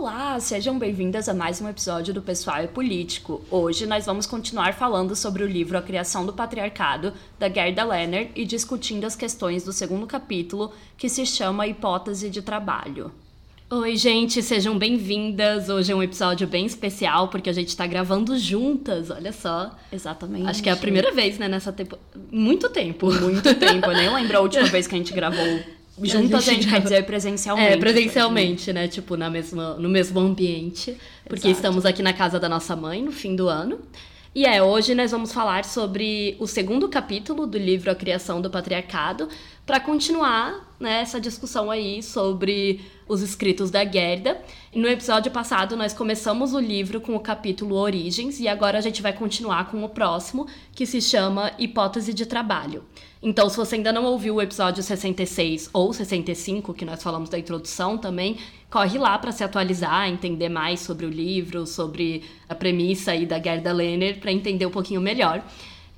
Olá, sejam bem-vindas a mais um episódio do Pessoal é Político. Hoje nós vamos continuar falando sobre o livro A Criação do Patriarcado, da Gerda Lerner, e discutindo as questões do segundo capítulo, que se chama Hipótese de Trabalho. Oi, gente, sejam bem-vindas. Hoje é um episódio bem especial porque a gente tá gravando juntas, olha só. Exatamente. Acho que é a primeira vez, né, nessa tempo. Muito tempo. Muito tempo. Eu nem lembro a última vez que a gente gravou juntas, a gente, quer dizer presencialmente. É, presencialmente, né? Tipo, na mesma, no mesmo ambiente. Porque Exato. estamos aqui na casa da nossa mãe no fim do ano. E é, hoje nós vamos falar sobre o segundo capítulo do livro A Criação do Patriarcado, para continuar né, essa discussão aí sobre os escritos da Gerda. No episódio passado, nós começamos o livro com o capítulo Origens, e agora a gente vai continuar com o próximo, que se chama Hipótese de Trabalho. Então, se você ainda não ouviu o episódio 66 ou 65, que nós falamos da introdução também, corre lá para se atualizar, entender mais sobre o livro, sobre a premissa aí da Gerda Lerner, para entender um pouquinho melhor.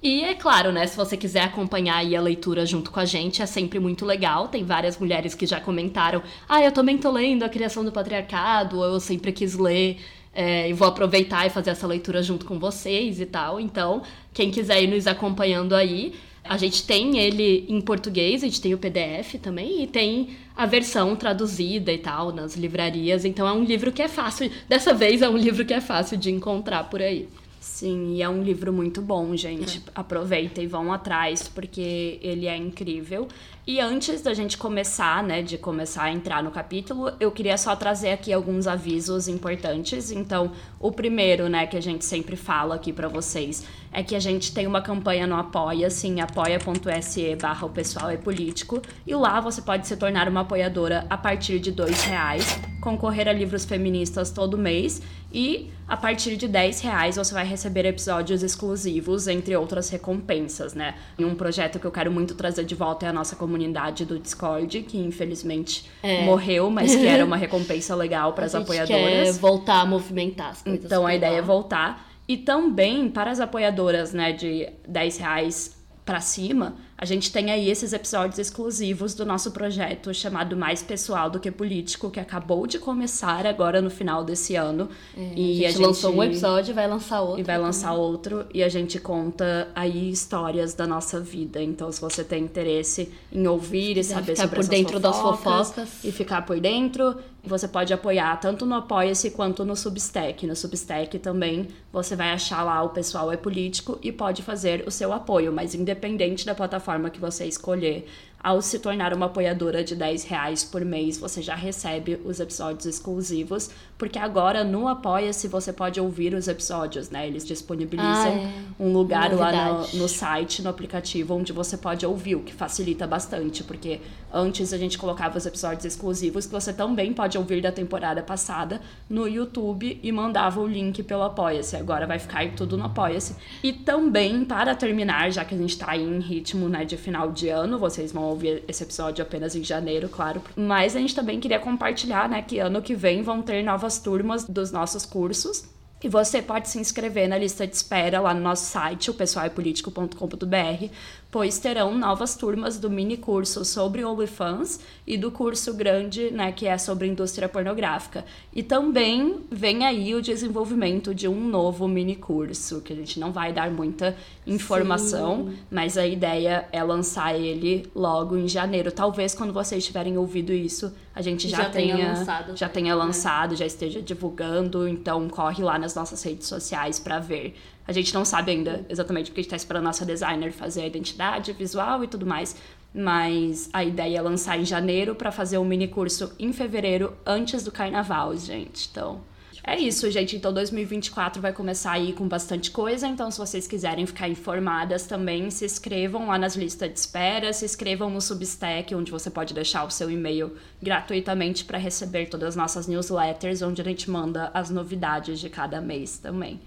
E é claro, né, se você quiser acompanhar aí a leitura junto com a gente, é sempre muito legal. Tem várias mulheres que já comentaram: ah, eu também tô lendo A Criação do Patriarcado, ou eu sempre quis ler. É, e vou aproveitar e fazer essa leitura junto com vocês e tal. Então, quem quiser ir nos acompanhando aí, a gente tem ele em português, a gente tem o PDF também, e tem a versão traduzida e tal nas livrarias. Então é um livro que é fácil. Dessa vez é um livro que é fácil de encontrar por aí. Sim, e é um livro muito bom, gente. Aproveitem e vão atrás, porque ele é incrível. E antes da gente começar, né, de começar a entrar no capítulo, eu queria só trazer aqui alguns avisos importantes. Então, o primeiro, né, que a gente sempre fala aqui para vocês, é que a gente tem uma campanha no Apoia, assim, apoia.se barra o pessoal é político. E lá você pode se tornar uma apoiadora a partir de dois reais, concorrer a livros feministas todo mês e a partir de 10 reais você vai receber episódios exclusivos, entre outras recompensas, né? E um projeto que eu quero muito trazer de volta é a nossa comunidade do Discord, que infelizmente É. morreu, mas que era uma recompensa legal para as apoiadoras. quer voltar a movimentar as coisas. Então a ideia é voltar. E também para as apoiadoras, né, de 10 reais pra cima, a gente tem aí esses episódios exclusivos do nosso projeto chamado Mais Pessoal do que Político, que acabou de começar agora no final desse ano. E a gente, lançou um episódio e vai lançar outro. E vai lançar outro e a gente conta aí histórias da nossa vida. Então, se você tem interesse em ouvir e saber ficar sobre por dentro das fofocas fofocas. e ficar por dentro, você pode apoiar tanto no Apoia-se quanto no Substack. No Substack também você vai achar lá o pessoal é político e pode fazer o seu apoio, mas independente da plataforma que você escolher, ao se tornar uma apoiadora de 10 reais por mês, você já recebe os episódios exclusivos, porque agora no Apoia-se você pode ouvir os episódios, né? Eles disponibilizam Ah, é. um lugar lá Novidade. no, no site, no aplicativo, onde você pode ouvir, o que facilita bastante, porque antes a gente colocava os episódios exclusivos que você também pode ouvir da temporada passada no YouTube e mandava o link pelo Apoia-se. Agora vai ficar tudo no Apoia-se. E também, para terminar, já que a gente tá aí em ritmo né, de final de ano, vocês vão ouvir esse episódio apenas em janeiro, claro. Mas a gente também queria compartilhar, né, que ano que vem vão ter novas turmas dos nossos cursos. E você pode se inscrever na lista de espera lá no nosso site, o pessoalpolitico.com.br, pois terão novas turmas do mini curso sobre OnlyFans e do curso grande, né, que é sobre indústria pornográfica. E também vem aí o desenvolvimento de um novo mini curso, que a gente não vai dar muita informação, mas a ideia é lançar ele logo em janeiro. Talvez quando vocês tiverem ouvido isso, a gente já, Já tenha tenha lançado. já tenha lançado, já esteja divulgando, então corre lá nas nossas redes sociais pra ver. A gente não sabe ainda exatamente porque a gente tá esperando a nossa designer fazer a identidade visual e tudo mais, mas a ideia é lançar em janeiro pra fazer um mini curso em fevereiro antes do carnaval, gente. Então, é isso, gente. Então 2024 vai começar aí com bastante coisa. Então, se vocês quiserem ficar informadas também, se inscrevam lá nas listas de espera, se inscrevam no Substack, onde você pode deixar o seu e-mail gratuitamente para receber todas as nossas newsletters, onde a gente manda as novidades de cada mês também.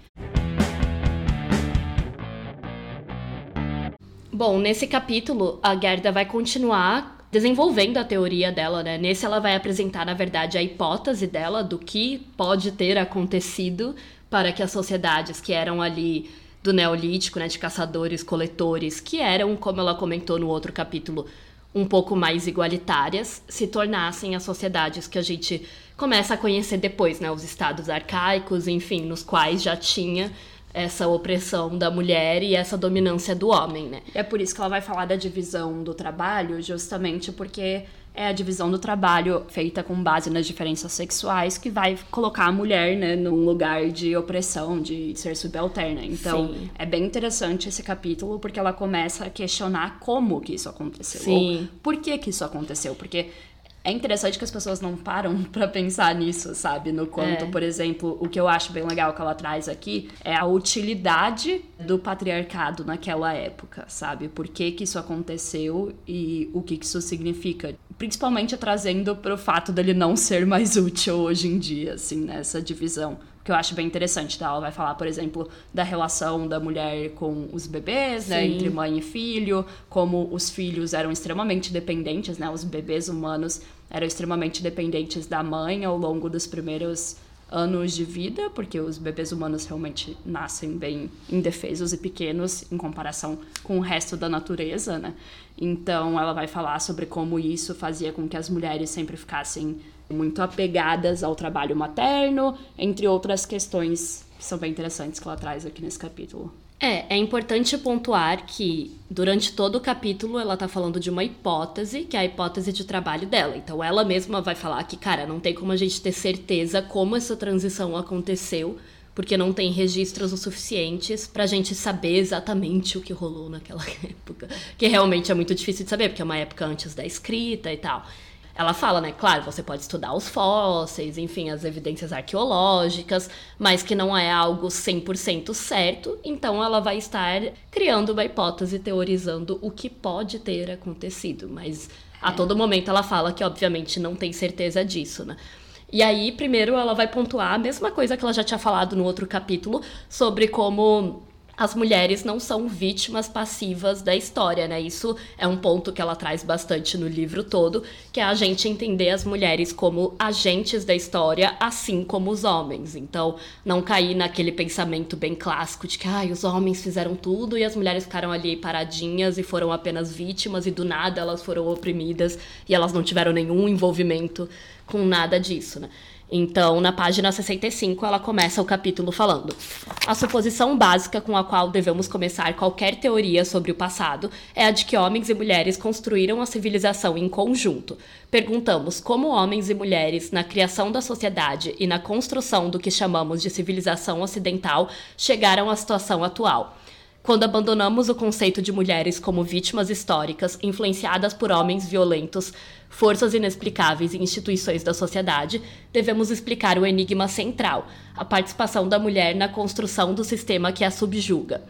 Bom, nesse capítulo, a Gerda vai continuar desenvolvendo a teoria dela, né? Nesse ela vai apresentar, na verdade, a hipótese dela do que pode ter acontecido para que as sociedades que eram ali do Neolítico, né, de caçadores-coletores, que eram, como ela comentou no outro capítulo, um pouco mais igualitárias, se tornassem as sociedades que a gente começa a conhecer depois, né, os estados arcaicos, enfim, nos quais já tinha essa opressão da mulher e essa dominância do homem, né? É por isso que ela vai falar da divisão do trabalho, justamente porque é a divisão do trabalho feita com base nas diferenças sexuais que vai colocar a mulher né, num lugar de opressão, de ser subalterna. Então, Sim. é bem interessante esse capítulo porque ela começa a questionar como que isso aconteceu. Sim. Ou por que que isso aconteceu. Porque é interessante que as pessoas não param para pensar nisso, sabe? No quanto, é. por exemplo, o que eu acho bem legal que ela traz aqui é a utilidade do patriarcado naquela época, sabe? Por que que isso aconteceu e o que que isso significa. Principalmente trazendo para o fato dele não ser mais útil hoje em dia, assim, nessa divisão que eu acho bem interessante, tá? Ela vai falar, por exemplo, da relação da mulher com os bebês, né? Entre mãe e filho, como os filhos eram extremamente dependentes, né? Os bebês humanos eram extremamente dependentes da mãe ao longo dos primeiros anos de vida, porque os bebês humanos realmente nascem bem indefesos e pequenos em comparação com o resto da natureza, né? Então ela vai falar sobre como isso fazia com que as mulheres sempre ficassem muito apegadas ao trabalho materno, entre outras questões que são bem interessantes que ela traz aqui nesse capítulo. É, é importante pontuar que durante todo o capítulo ela tá falando de uma hipótese, que é a hipótese de trabalho dela. Então ela mesma vai falar que, cara, não tem como a gente ter certeza como essa transição aconteceu, porque não tem registros o suficientes pra gente saber exatamente o que rolou naquela época. Que realmente é muito difícil de saber, porque é uma época antes da escrita e tal ela fala, né? Claro, você pode estudar os fósseis, enfim, as evidências arqueológicas, mas que não é algo 100% certo, então ela vai estar criando uma hipótese, teorizando o que pode ter acontecido, mas a todo momento ela fala que, obviamente, não tem certeza disso, né? E aí, primeiro, ela vai pontuar a mesma coisa que ela já tinha falado no outro capítulo sobre como as mulheres não são vítimas passivas da história, né? Isso é um ponto que ela traz bastante no livro todo, que é a gente entender as mulheres como agentes da história, assim como os homens. Então, não cair naquele pensamento bem clássico de que ah, os homens fizeram tudo e as mulheres ficaram ali paradinhas e foram apenas vítimas e do nada elas foram oprimidas e elas não tiveram nenhum envolvimento com nada disso, né? Então, na página 65, ela começa o capítulo falando: A suposição básica com a qual devemos começar qualquer teoria sobre o passado é a de que homens e mulheres construíram a civilização em conjunto. Perguntamos como homens e mulheres, na criação da sociedade e na construção do que chamamos de civilização ocidental, chegaram à situação atual quando abandonamos o conceito de mulheres como vítimas históricas, influenciadas por homens violentos, forças inexplicáveis e instituições da sociedade, devemos explicar o enigma central, a participação da mulher na construção do sistema que a subjuga.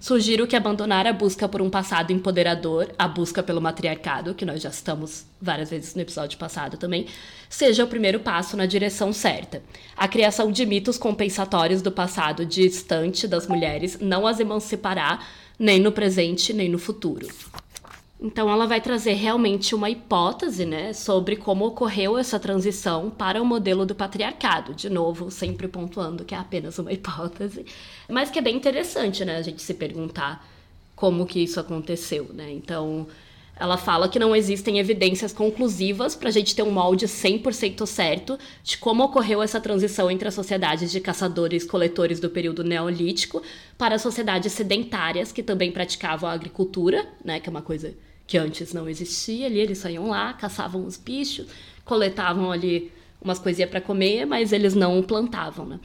Sugiro que abandonar a busca por um passado empoderador, a busca pelo matriarcado, que nós já estamos várias vezes no episódio passado também, seja o primeiro passo na direção certa. A criação de mitos compensatórios do passado distante das mulheres não as emancipará nem no presente nem no futuro. Então ela vai trazer realmente uma hipótese, né, sobre como ocorreu essa transição para o modelo do patriarcado. De novo, sempre pontuando que é apenas uma hipótese, mas que é bem interessante, né, a gente se perguntar como que isso aconteceu, né? Então, ela fala que não existem evidências conclusivas para a gente ter um molde 100% certo de como ocorreu essa transição entre as sociedades de caçadores-coletores do período neolítico para as sociedades sedentárias que também praticavam a agricultura, né, que é uma coisa que antes não existia ali, eles saíam lá, caçavam os bichos, coletavam ali umas coisinhas para comer, mas eles não plantavam, né?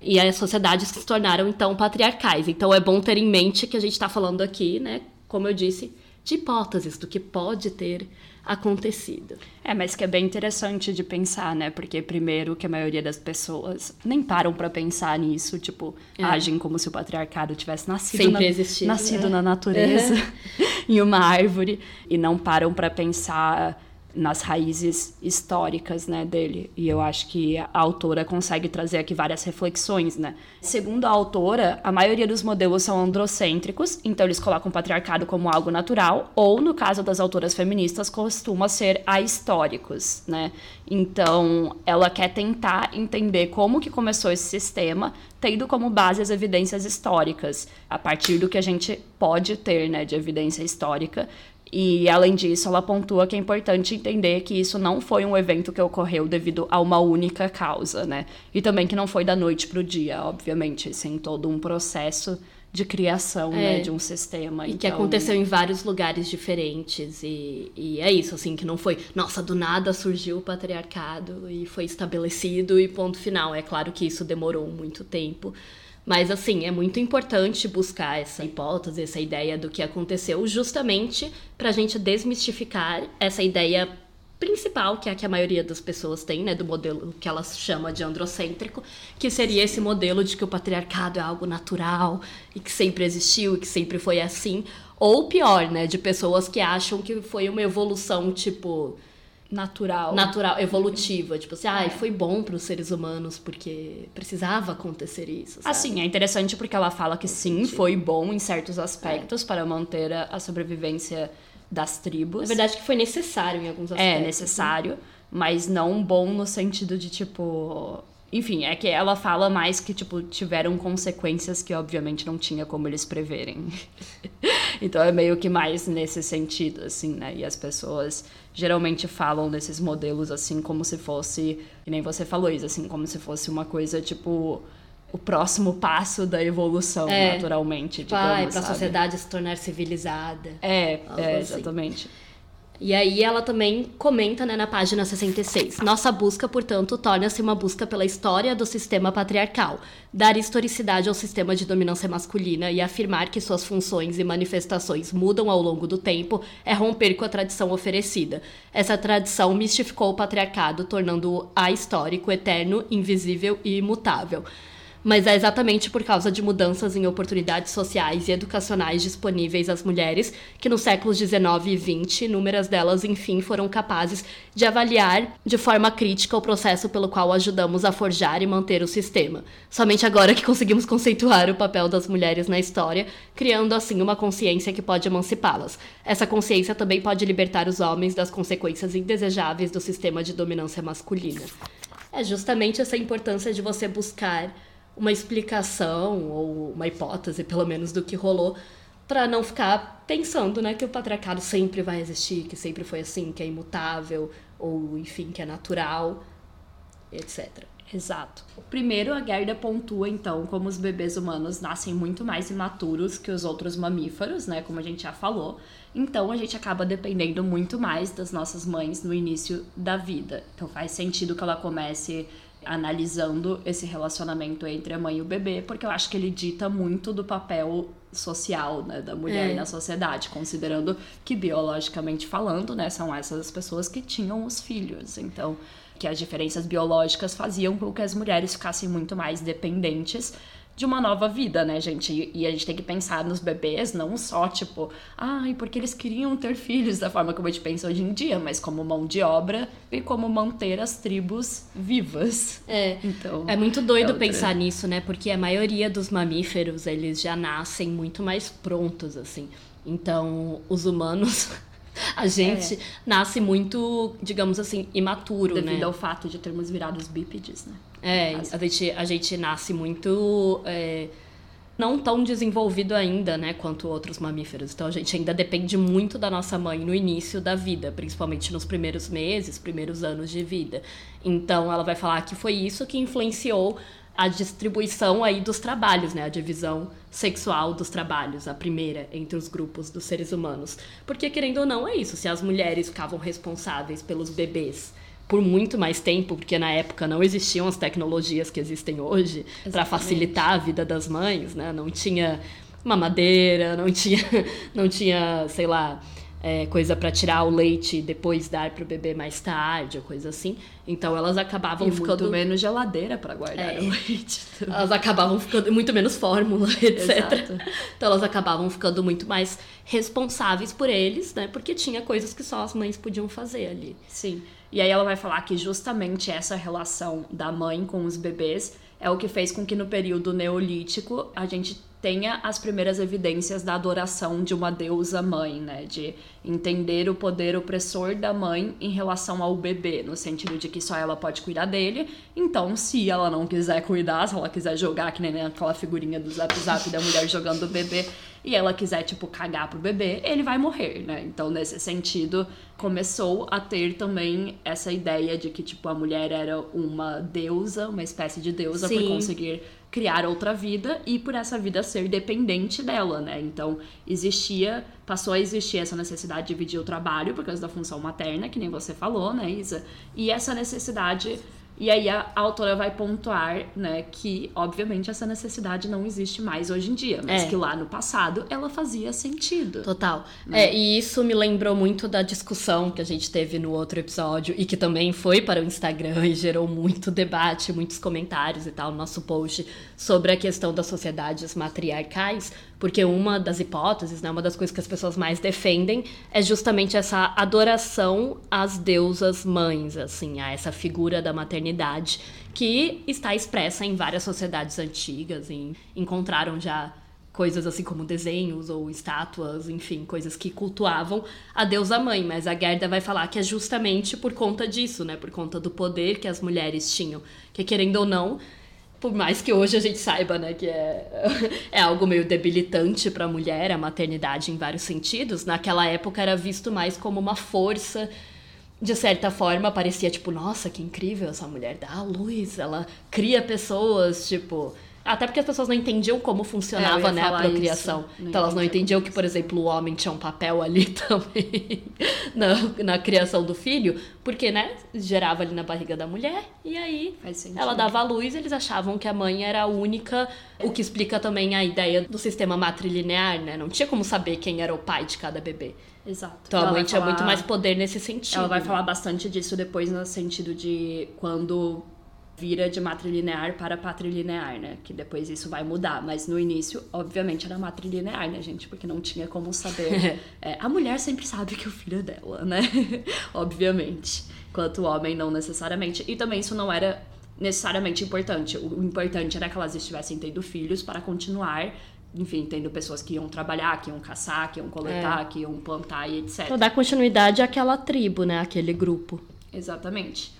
E as sociedades se tornaram então patriarcais. Então é bom ter em mente que a gente está falando aqui, né, como eu disse, de hipóteses do que pode ter acontecido. É, mas que é bem interessante de pensar, né? Porque primeiro que a maioria das pessoas nem param para pensar nisso, tipo, é. agem como se o patriarcado tivesse nascido Sempre na, existido, nascido né? na natureza, uhum. em uma árvore e não param para pensar nas raízes históricas, né, dele. E eu acho que a autora consegue trazer aqui várias reflexões, né? Segundo a autora, a maioria dos modelos são androcêntricos, então eles colocam o patriarcado como algo natural, ou no caso das autoras feministas, costuma ser ahistóricos, né? Então, ela quer tentar entender como que começou esse sistema, tendo como base as evidências históricas, a partir do que a gente pode ter, né, de evidência histórica, e, além disso, ela pontua que é importante entender que isso não foi um evento que ocorreu devido a uma única causa, né? E também que não foi da noite para o dia, obviamente, sem todo um processo de criação, né, é. né, de um sistema. E então... que aconteceu em vários lugares diferentes. E, e é isso, assim, que não foi, nossa, do nada surgiu o patriarcado e foi estabelecido e ponto final. É claro que isso demorou muito tempo. Mas, assim, é muito importante buscar essa hipótese, essa ideia do que aconteceu, justamente para a gente desmistificar essa ideia principal, que é a que a maioria das pessoas tem, né, do modelo que elas chama de androcêntrico, que seria esse modelo de que o patriarcado é algo natural e que sempre existiu e que sempre foi assim, ou pior, né, de pessoas que acham que foi uma evolução tipo natural. Natural, evolutiva. Tipo assim, ah, foi bom para os seres humanos porque precisava acontecer isso. Sabe? Assim, é interessante porque ela fala que sim, foi bom em certos aspectos é. para manter a, a, sobrevivência das tribos. Na verdade, que foi necessário em alguns é, aspectos. É, necessário, né? mas não bom no sentido de tipo. Enfim, é que ela fala mais que, tipo, tiveram consequências que obviamente não tinha como eles preverem. então é meio que mais nesse sentido, assim, né? E as pessoas geralmente falam desses modelos assim como se fosse, que nem você falou isso, assim, como se fosse uma coisa tipo o próximo passo da evolução, é, naturalmente, digamos, para a sociedade se tornar civilizada. É, é assim. E aí ela também comenta né, na página 66. Nossa busca, portanto, torna-se uma busca pela história do sistema patriarcal, dar historicidade ao sistema de dominância masculina e afirmar que suas funções e manifestações mudam ao longo do tempo é romper com a tradição oferecida. Essa tradição mistificou o patriarcado, tornando-o ahistórico, eterno, invisível e imutável mas é exatamente por causa de mudanças em oportunidades sociais e educacionais disponíveis às mulheres que nos séculos 19 e 20, inúmeras delas, enfim, foram capazes de avaliar de forma crítica o processo pelo qual ajudamos a forjar e manter o sistema. Somente agora que conseguimos conceituar o papel das mulheres na história, criando assim uma consciência que pode emancipá-las. Essa consciência também pode libertar os homens das consequências indesejáveis do sistema de dominância masculina. É justamente essa importância de você buscar uma explicação ou uma hipótese, pelo menos, do que rolou, para não ficar pensando, né, que o patriarcado sempre vai existir, que sempre foi assim, que é imutável ou enfim, que é natural, etc. Exato. Primeiro, a Gerda pontua, então, como os bebês humanos nascem muito mais imaturos que os outros mamíferos, né? Como a gente já falou. Então, a gente acaba dependendo muito mais das nossas mães no início da vida. Então, faz sentido que ela comece analisando esse relacionamento entre a mãe e o bebê, porque eu acho que ele dita muito do papel social né, da mulher é. na sociedade, considerando que biologicamente falando, né, são essas as pessoas que tinham os filhos. Então, que as diferenças biológicas faziam com que as mulheres ficassem muito mais dependentes de uma nova vida, né, gente? E a gente tem que pensar nos bebês, não só tipo, ai, porque eles queriam ter filhos da forma como a gente pensa hoje em dia, mas como mão de obra e como manter as tribos vivas. É. Então, é muito doido é pensar nisso, né? Porque a maioria dos mamíferos, eles já nascem muito mais prontos, assim. Então, os humanos a gente é. nasce muito, digamos assim, imaturo, Devido né? ao fato de termos virado os bípedes, né? É, a gente, a gente nasce muito... É, não tão desenvolvido ainda, né, quanto outros mamíferos. Então a gente ainda depende muito da nossa mãe no início da vida, principalmente nos primeiros meses, primeiros anos de vida. Então ela vai falar que foi isso que influenciou a distribuição aí dos trabalhos, né? A divisão sexual dos trabalhos, a primeira entre os grupos dos seres humanos. Porque, querendo ou não, é isso. Se as mulheres ficavam responsáveis pelos bebês por muito mais tempo, porque na época não existiam as tecnologias que existem hoje para facilitar a vida das mães, né? Não tinha mamadeira, não tinha, não tinha, sei lá, é, coisa para tirar o leite e depois dar pro bebê mais tarde, ou coisa assim. Então elas acabavam E ficando muito menos geladeira pra guardar É. o leite. elas acabavam ficando muito menos fórmula, etc. Exato. Então elas acabavam ficando muito mais responsáveis por eles, né? Porque tinha coisas que só as mães podiam fazer ali. Sim. E aí ela vai falar que justamente essa relação da mãe com os bebês é o que fez com que no período neolítico a gente tenha as primeiras evidências da adoração de uma deusa mãe, né? De entender o poder opressor da mãe em relação ao bebê, no sentido de que só ela pode cuidar dele. Então, se ela não quiser cuidar, se ela quiser jogar, que nem aquela figurinha do Zap Zap da mulher jogando o bebê, e ela quiser, tipo, cagar pro bebê, ele vai morrer, né? Então, nesse sentido, começou a ter também essa ideia de que, tipo, a mulher era uma deusa, uma espécie de deusa por Sim. conseguir criar outra vida e por essa vida ser dependente dela, né? Então, existia, passou a existir essa necessidade de dividir o trabalho por causa da função materna, que nem você falou, né, Isa? E essa necessidade e aí a, a autora vai pontuar, né, que obviamente essa necessidade não existe mais hoje em dia, mas É. que lá no passado ela fazia sentido. Total. É, e isso me lembrou muito da discussão que a gente teve no outro episódio e que também foi para o Instagram e gerou muito debate, muitos comentários e tal no nosso post sobre a questão das sociedades matriarcais, porque uma das hipóteses, né, uma das coisas que as pessoas mais defendem é justamente essa adoração às deusas mães, assim, a essa figura da maternidade que está expressa em várias sociedades antigas, e encontraram já coisas assim como desenhos ou estátuas, enfim, coisas que cultuavam a deusa mãe, mas a Gerda vai falar que é justamente por conta disso, né, por conta do poder que as mulheres tinham, que querendo ou não, por mais que hoje a gente saiba, né, que é, é algo meio debilitante para a mulher, a maternidade em vários sentidos, naquela época era visto mais como uma força de certa forma parecia tipo, nossa, que incrível essa mulher dá a luz, ela cria pessoas, tipo, até porque as pessoas não entendiam como É, funcionava, ia né, a procriação. isso. Então elas não entendiam que, por exemplo, o homem tinha um papel ali também na, na criação do filho, porque, né, gerava ali na barriga da mulher e aí ela dava a luz, eles achavam que a mãe era a única, o que explica também a ideia do sistema matrilinear, né? Não tinha como saber quem era o pai de cada bebê. Exato. Então Ela a mãe tinha falar- muito mais poder nesse sentido. Ela vai falar bastante disso depois no sentido de quando vira de matrilinear para patrilinear, né? Que depois isso vai mudar. Mas no início, obviamente, era matrilinear, né, gente? Porque não tinha como saber. É, a mulher sempre sabe que o filho é dela, né? obviamente. Enquanto o homem não necessariamente. E também isso não era necessariamente importante. O importante era que elas estivessem tendo filhos para continuar. Enfim, tendo pessoas que iam trabalhar, que iam caçar, que iam coletar, que iam plantar e etc. Pra dar continuidade àquela tribo, né? Aquele grupo. Exatamente.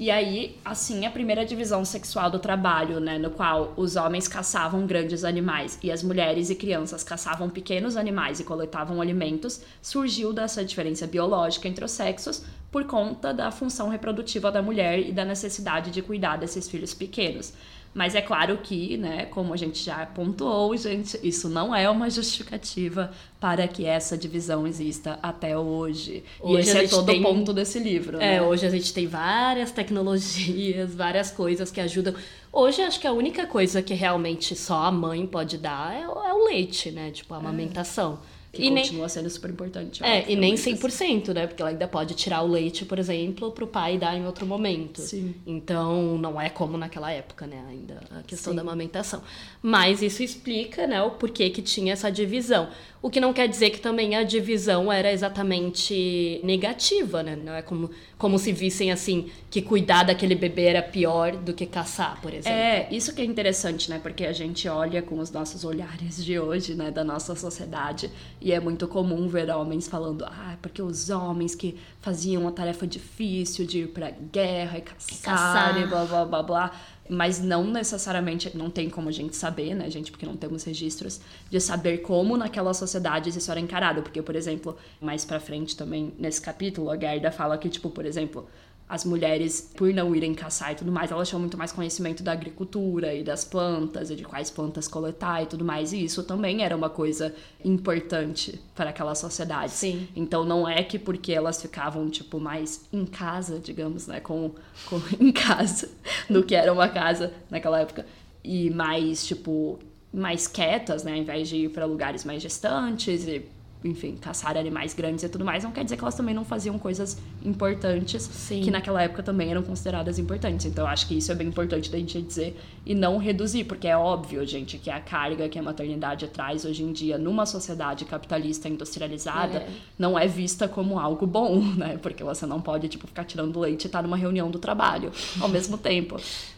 E aí, assim, a primeira divisão sexual do trabalho, né, no qual os homens caçavam grandes animais e as mulheres e crianças caçavam pequenos animais e coletavam alimentos, surgiu dessa diferença biológica entre os sexos por conta da função reprodutiva da mulher e da necessidade de cuidar desses filhos pequenos. Mas é claro que, né, como a gente já pontuou, gente, isso não é uma justificativa para que essa divisão exista até hoje. Hoje e esse é todo tem- o ponto desse livro, É, né? hoje a gente tem várias tecnologias, várias coisas que ajudam. Hoje acho que a única coisa que realmente só a mãe pode dar é, o- é o leite, né? Tipo, a amamentação. Que e nem, continua sendo super importante. é, e nem obviamente. 100%, né? Porque ela ainda pode tirar o leite, por exemplo, pro pai dar em outro momento. Sim. Então, não é como naquela época, né? Ainda a questão Sim. da amamentação. Mas isso explica, né, o porquê que tinha essa divisão. O que não quer dizer que também a divisão era exatamente negativa, né? Não é como, como se vissem assim que cuidar daquele bebê era pior do que caçar, por exemplo. É, isso que é interessante, né? Porque a gente olha com os nossos olhares de hoje, né? Da nossa sociedade. E é muito comum ver homens falando, ah, porque os homens que faziam a tarefa difícil de ir pra guerra e caçar, Caçar. e blá blá blá blá. Mas não necessariamente, não tem como a gente saber, né, gente? Porque não temos registros de saber como naquela sociedade isso era encarado. Porque, por exemplo, mais pra frente também, nesse capítulo, a Gerda fala que, tipo, por exemplo, as mulheres, por não irem caçar e tudo mais, elas tinham muito mais conhecimento da agricultura e das plantas e de quais plantas coletar e tudo mais. E isso também era uma coisa importante para aquela sociedade. Sim. Então não é que porque elas ficavam, tipo, mais em casa, digamos, né? Com, com em casa do que era uma casa naquela época. E mais, tipo, mais quietas, né? Ao invés de ir para lugares mais distantes e enfim, caçar animais grandes e tudo mais, não quer dizer que elas também não faziam coisas importantes Sim. que naquela época também eram consideradas importantes. Então eu acho que isso é bem importante da gente dizer e não reduzir, porque é óbvio, gente, que a carga que a maternidade traz hoje em dia numa sociedade capitalista industrializada É. não é vista como algo bom, né? Porque você não pode, tipo, ficar tirando leite e estar numa reunião do trabalho ao mesmo tempo.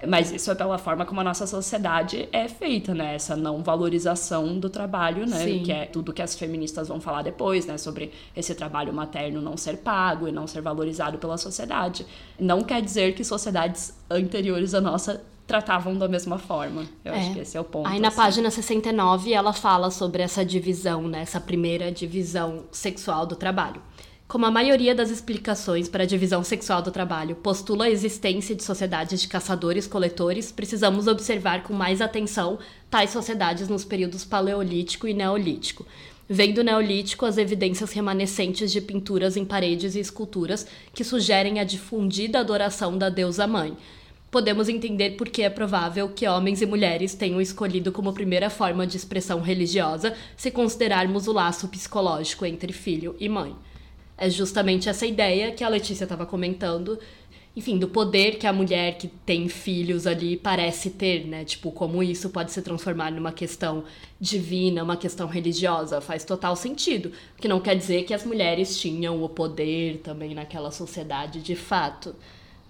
Mas isso é pela forma como a nossa sociedade é feita, né? Essa não valorização do trabalho, né? Sim. Que é tudo que as feministas vão falar depois, né? Sobre esse trabalho materno não ser pago e não ser valorizado pela sociedade. Não quer dizer que sociedades anteriores à nossa tratavam da mesma forma. Eu acho É. que esse é o ponto. Aí na assim. página 69 ela fala sobre essa divisão, né, essa primeira divisão sexual do trabalho. Como a maioria das explicações para a divisão sexual do trabalho postula a existência de sociedades de caçadores-coletores, precisamos observar com mais atenção tais sociedades nos períodos paleolítico e neolítico. Vem do Neolítico as evidências remanescentes de pinturas em paredes e esculturas que sugerem a difundida adoração da deusa mãe. Podemos entender por que é provável que homens e mulheres tenham escolhido como primeira forma de expressão religiosa se considerarmos o laço psicológico entre filho e mãe. É justamente essa ideia que a Letícia estava comentando, enfim, do poder que a mulher que tem filhos ali parece ter, né? Tipo, como isso pode se transformar numa questão divina, uma questão religiosa. Faz total sentido. Que não quer dizer que as mulheres tinham o poder também naquela sociedade de fato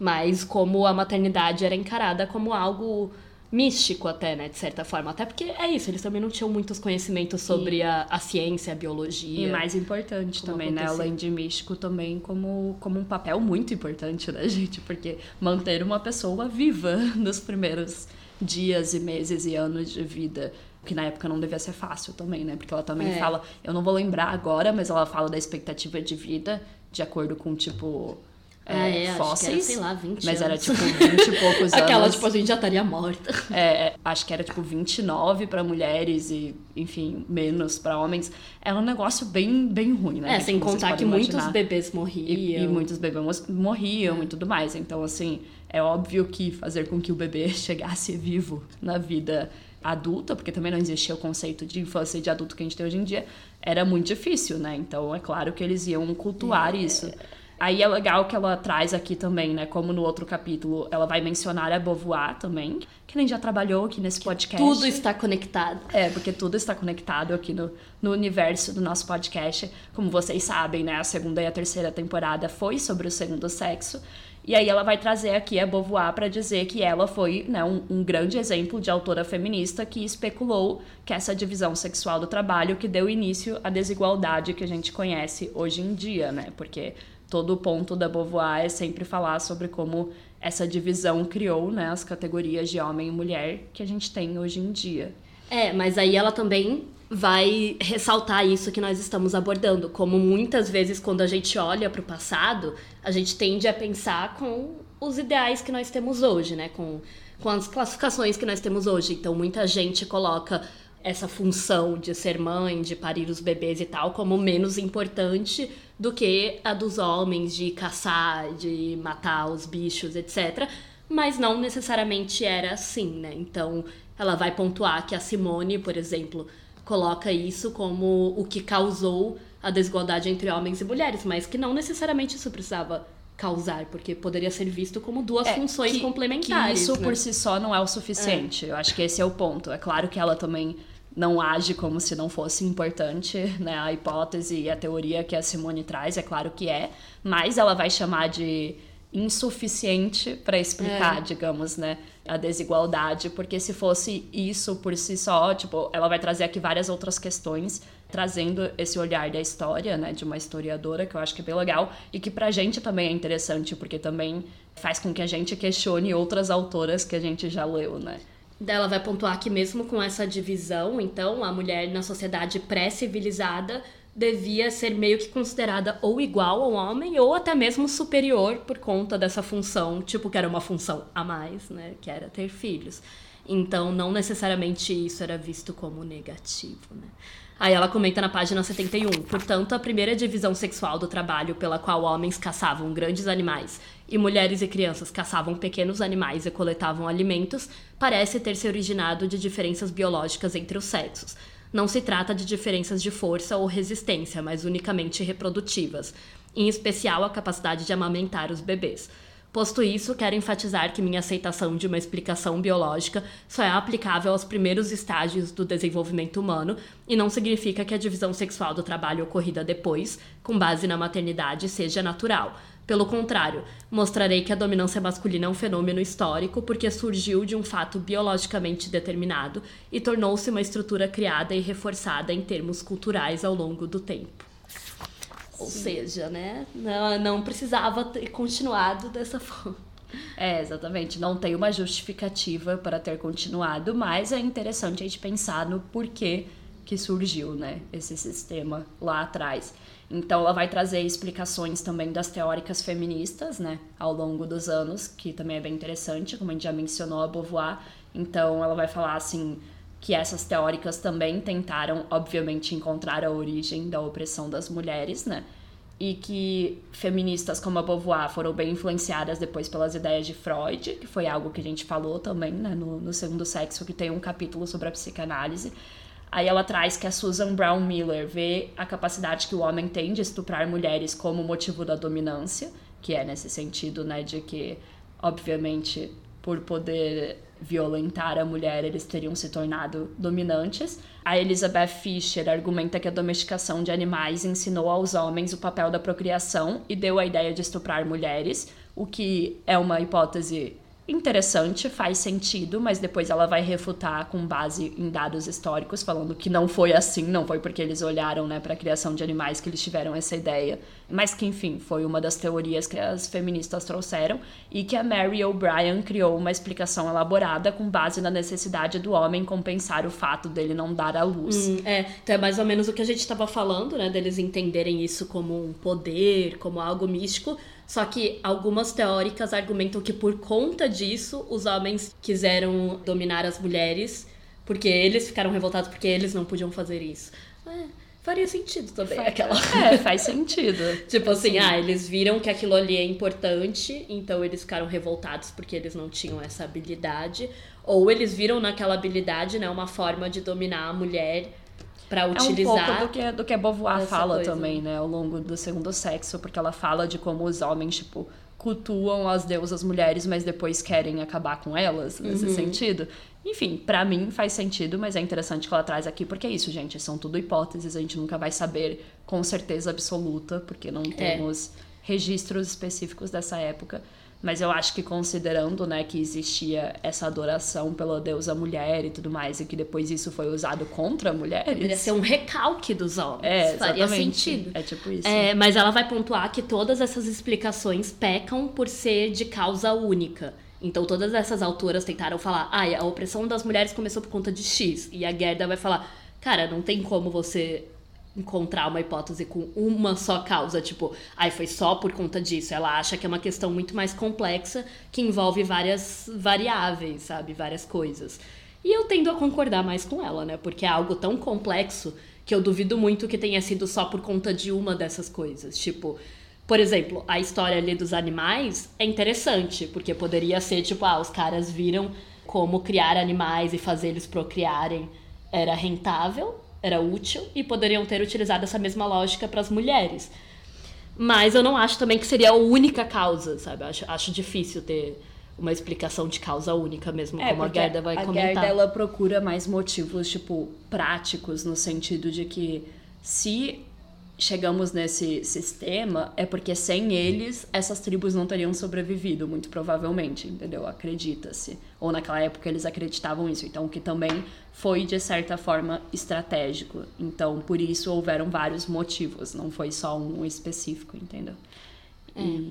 mas como a maternidade era encarada como algo místico até, né, de certa forma. Até porque é isso, eles também não tinham muitos conhecimentos sobre a, a ciência, a biologia. E mais importante também, né? Além de místico, também como, como um papel muito importante, né, gente? Porque manter uma pessoa viva nos primeiros dias e meses e anos de vida. Que na época não devia ser fácil também, né? Porque ela também É. fala, eu não vou lembrar agora, mas ela fala da expectativa de vida de acordo com, tipo, Ah, é, é, fósseis. era, sei lá, 20 Mas era anos. tipo 20 e poucos Aquela, anos. tipo, a gente já estaria morta. É, acho que era tipo 29 pra mulheres e, enfim, menos pra homens. Era um negócio bem, bem ruim, né? É, sem vocês contar que podem muitos imaginar. bebês E, morriam. e muitos bebês morriam e tudo mais. Então, assim, é óbvio que fazer com que o bebê chegasse vivo na vida adulta, porque também não existia o conceito de infância e de adulto que a gente tem hoje em dia, era muito difícil, né? Então, é claro que eles iam cultuar isso. Aí é legal que ela traz aqui também, né? Como no outro capítulo, ela vai mencionar a Beauvoir também, que nem já trabalhou aqui nesse podcast. Tudo está conectado. É, porque tudo está conectado aqui no, no universo do nosso podcast. Como vocês sabem, né? A segunda e a terceira temporada foi sobre o segundo sexo. E aí ela vai trazer aqui a Beauvoir para dizer que ela foi né, um, um grande exemplo de autora feminista que especulou que essa divisão sexual do trabalho que deu início à desigualdade que a gente conhece hoje em dia, né? Porque todo o ponto da Beauvoir é sempre falar sobre como essa divisão criou né, as categorias de homem e mulher que a gente tem hoje em dia. É, mas aí ela também vai ressaltar isso que nós estamos abordando, como muitas vezes quando a gente olha para o passado, a gente tende a pensar com os ideais que nós temos hoje, né? Com, com as classificações que nós temos hoje. Então, muita gente coloca essa função de ser mãe, de parir os bebês e tal, como menos importante do que a dos homens de caçar, de matar os bichos, etc. Mas não necessariamente era assim, né? Então, ela vai pontuar que a Simone, por exemplo, coloca isso como o que causou a desigualdade entre homens e mulheres, mas que não necessariamente isso precisava causar, porque poderia ser visto como duas É, funções que- complementares. Que isso né? por si só não é o suficiente. Eu acho que esse é o ponto. É claro que ela também não age como se não fosse importante, né? A hipótese e a teoria que a Simone traz, é claro que é, mas ela vai chamar de insuficiente para explicar, É. digamos, né, a desigualdade, porque se fosse isso por si só, tipo, ela vai trazer aqui várias outras questões, trazendo esse olhar da história, né, de uma historiadora, que eu acho que é bem legal e que pra gente também é interessante, porque também faz com que a gente questione outras autoras que a gente já leu, né? Ela vai pontuar que mesmo com essa divisão, então, a mulher na sociedade pré-civilizada devia ser meio que considerada ou igual ao homem ou até mesmo superior por conta dessa função, tipo que era uma função a mais, né, que era ter filhos. Então, não necessariamente isso era visto como negativo, né? Aí ela comenta na página 71. Portanto, a primeira divisão sexual do trabalho pela qual homens caçavam grandes animais e mulheres e crianças caçavam pequenos animais e coletavam alimentos parece ter se originado de diferenças biológicas entre os sexos. não se trata de diferenças de força ou resistência, mas unicamente reprodutivas, em especial a capacidade de amamentar os bebês. Posto isso, quero enfatizar que minha aceitação de uma explicação biológica só é aplicável aos primeiros estágios do desenvolvimento humano e não significa que a divisão sexual do trabalho ocorrida depois, com base na maternidade, seja natural. Pelo contrário, mostrarei que a dominância masculina é um fenômeno histórico porque surgiu de um fato biologicamente determinado e tornou-se uma estrutura criada e reforçada em termos culturais ao longo do tempo. Ou seja, né, não, não precisava ter continuado dessa forma. É, exatamente. Não tem uma justificativa para ter continuado, mas é interessante a gente pensar no porquê que surgiu, né, esse sistema lá atrás. Então, ela vai trazer explicações também das teóricas feministas, né, ao longo dos anos, que também é bem interessante, como a gente já mencionou a Beauvoir. Então, ela vai falar assim que essas teóricas também tentaram, obviamente, encontrar a origem da opressão das mulheres, né? E que feministas como a Beauvoir foram bem influenciadas depois pelas ideias de Freud, que foi algo que a gente falou também né, no, no Segundo Sexo, que tem um capítulo sobre a psicanálise. Aí ela traz que a Susan Brown Miller vê a capacidade que o homem tem de estuprar mulheres como motivo da dominância, que é nesse sentido, né, de que, obviamente, por poder violentar a mulher, eles teriam se tornado dominantes. A Elizabeth Fisher argumenta que a domesticação de animais ensinou aos homens o papel da procriação e deu a ideia de estuprar mulheres, o que é uma hipótese interessante, faz sentido, mas depois ela vai refutar com base em dados históricos, falando que não foi assim, não foi porque eles olharam né, para a criação de animais que eles tiveram essa ideia, mas que, enfim, foi uma das teorias que as feministas trouxeram e que a Mary O'Brien criou uma explicação elaborada com base na necessidade do homem compensar o fato dele não dar à luz. Hum, é, então é mais ou menos o que a gente estava falando, né, deles entenderem isso como um poder, como algo místico só que algumas teóricas argumentam que por conta disso os homens quiseram dominar as mulheres, porque eles ficaram revoltados porque eles não podiam fazer isso. É, faria sentido também Faz, aquela. É, faz sentido. tipo assim, ah, eles viram que aquilo ali é importante, então eles ficaram revoltados porque eles não tinham essa habilidade. Ou eles viram naquela habilidade, né, uma forma de dominar a mulher para utilizar. É um pouco do que, do que a Beauvoir fala coisa. também, né, ao longo do segundo sexo, porque ela fala de como os homens, tipo, cultuam as deusas mulheres, mas depois querem acabar com elas, nesse Uhum. sentido. Enfim, pra mim faz sentido, mas é interessante que ela traz aqui, porque é isso, gente, são tudo hipóteses, a gente nunca vai saber com certeza absoluta, porque É. não temos registros específicos dessa época. Mas eu acho que considerando, né, que existia essa adoração pela deusa mulher e tudo mais, e que depois isso foi usado contra mulheres. Poderia ser um recalque dos homens. É, Faria exatamente. sentido. É tipo isso. É, mas ela vai pontuar que todas essas explicações pecam por ser de causa única. Então todas essas autoras tentaram falar, ah, a opressão das mulheres começou por conta de X. E a Gerda vai falar, cara, não tem como você encontrar uma hipótese com uma só causa, tipo, ai, foi só por conta disso. Ela acha que é uma questão muito mais complexa, que envolve várias variáveis, sabe? Várias coisas. E eu tendo a concordar mais com ela, né? Porque é algo tão complexo que eu duvido muito que tenha sido só por conta de uma dessas coisas. Tipo, por exemplo, a história ali dos animais é interessante, porque poderia ser tipo, ah, os caras viram como criar animais e fazer eles procriarem era rentável, era útil e poderiam ter utilizado essa mesma lógica para as mulheres. Mas eu não acho também que seria a única causa, sabe? Eu acho, acho difícil ter uma explicação de causa única mesmo, como a Gerda vai a comentar. Gerda, ela procura mais motivos, tipo, práticos, no sentido de que se chegamos nesse sistema, é porque sem eles, essas tribos não teriam sobrevivido, muito provavelmente, entendeu? Acredita-se. Ou naquela época eles acreditavam isso. Então, que também foi, de certa forma, estratégico. Então, por isso houveram vários motivos, não foi só um específico, entendeu?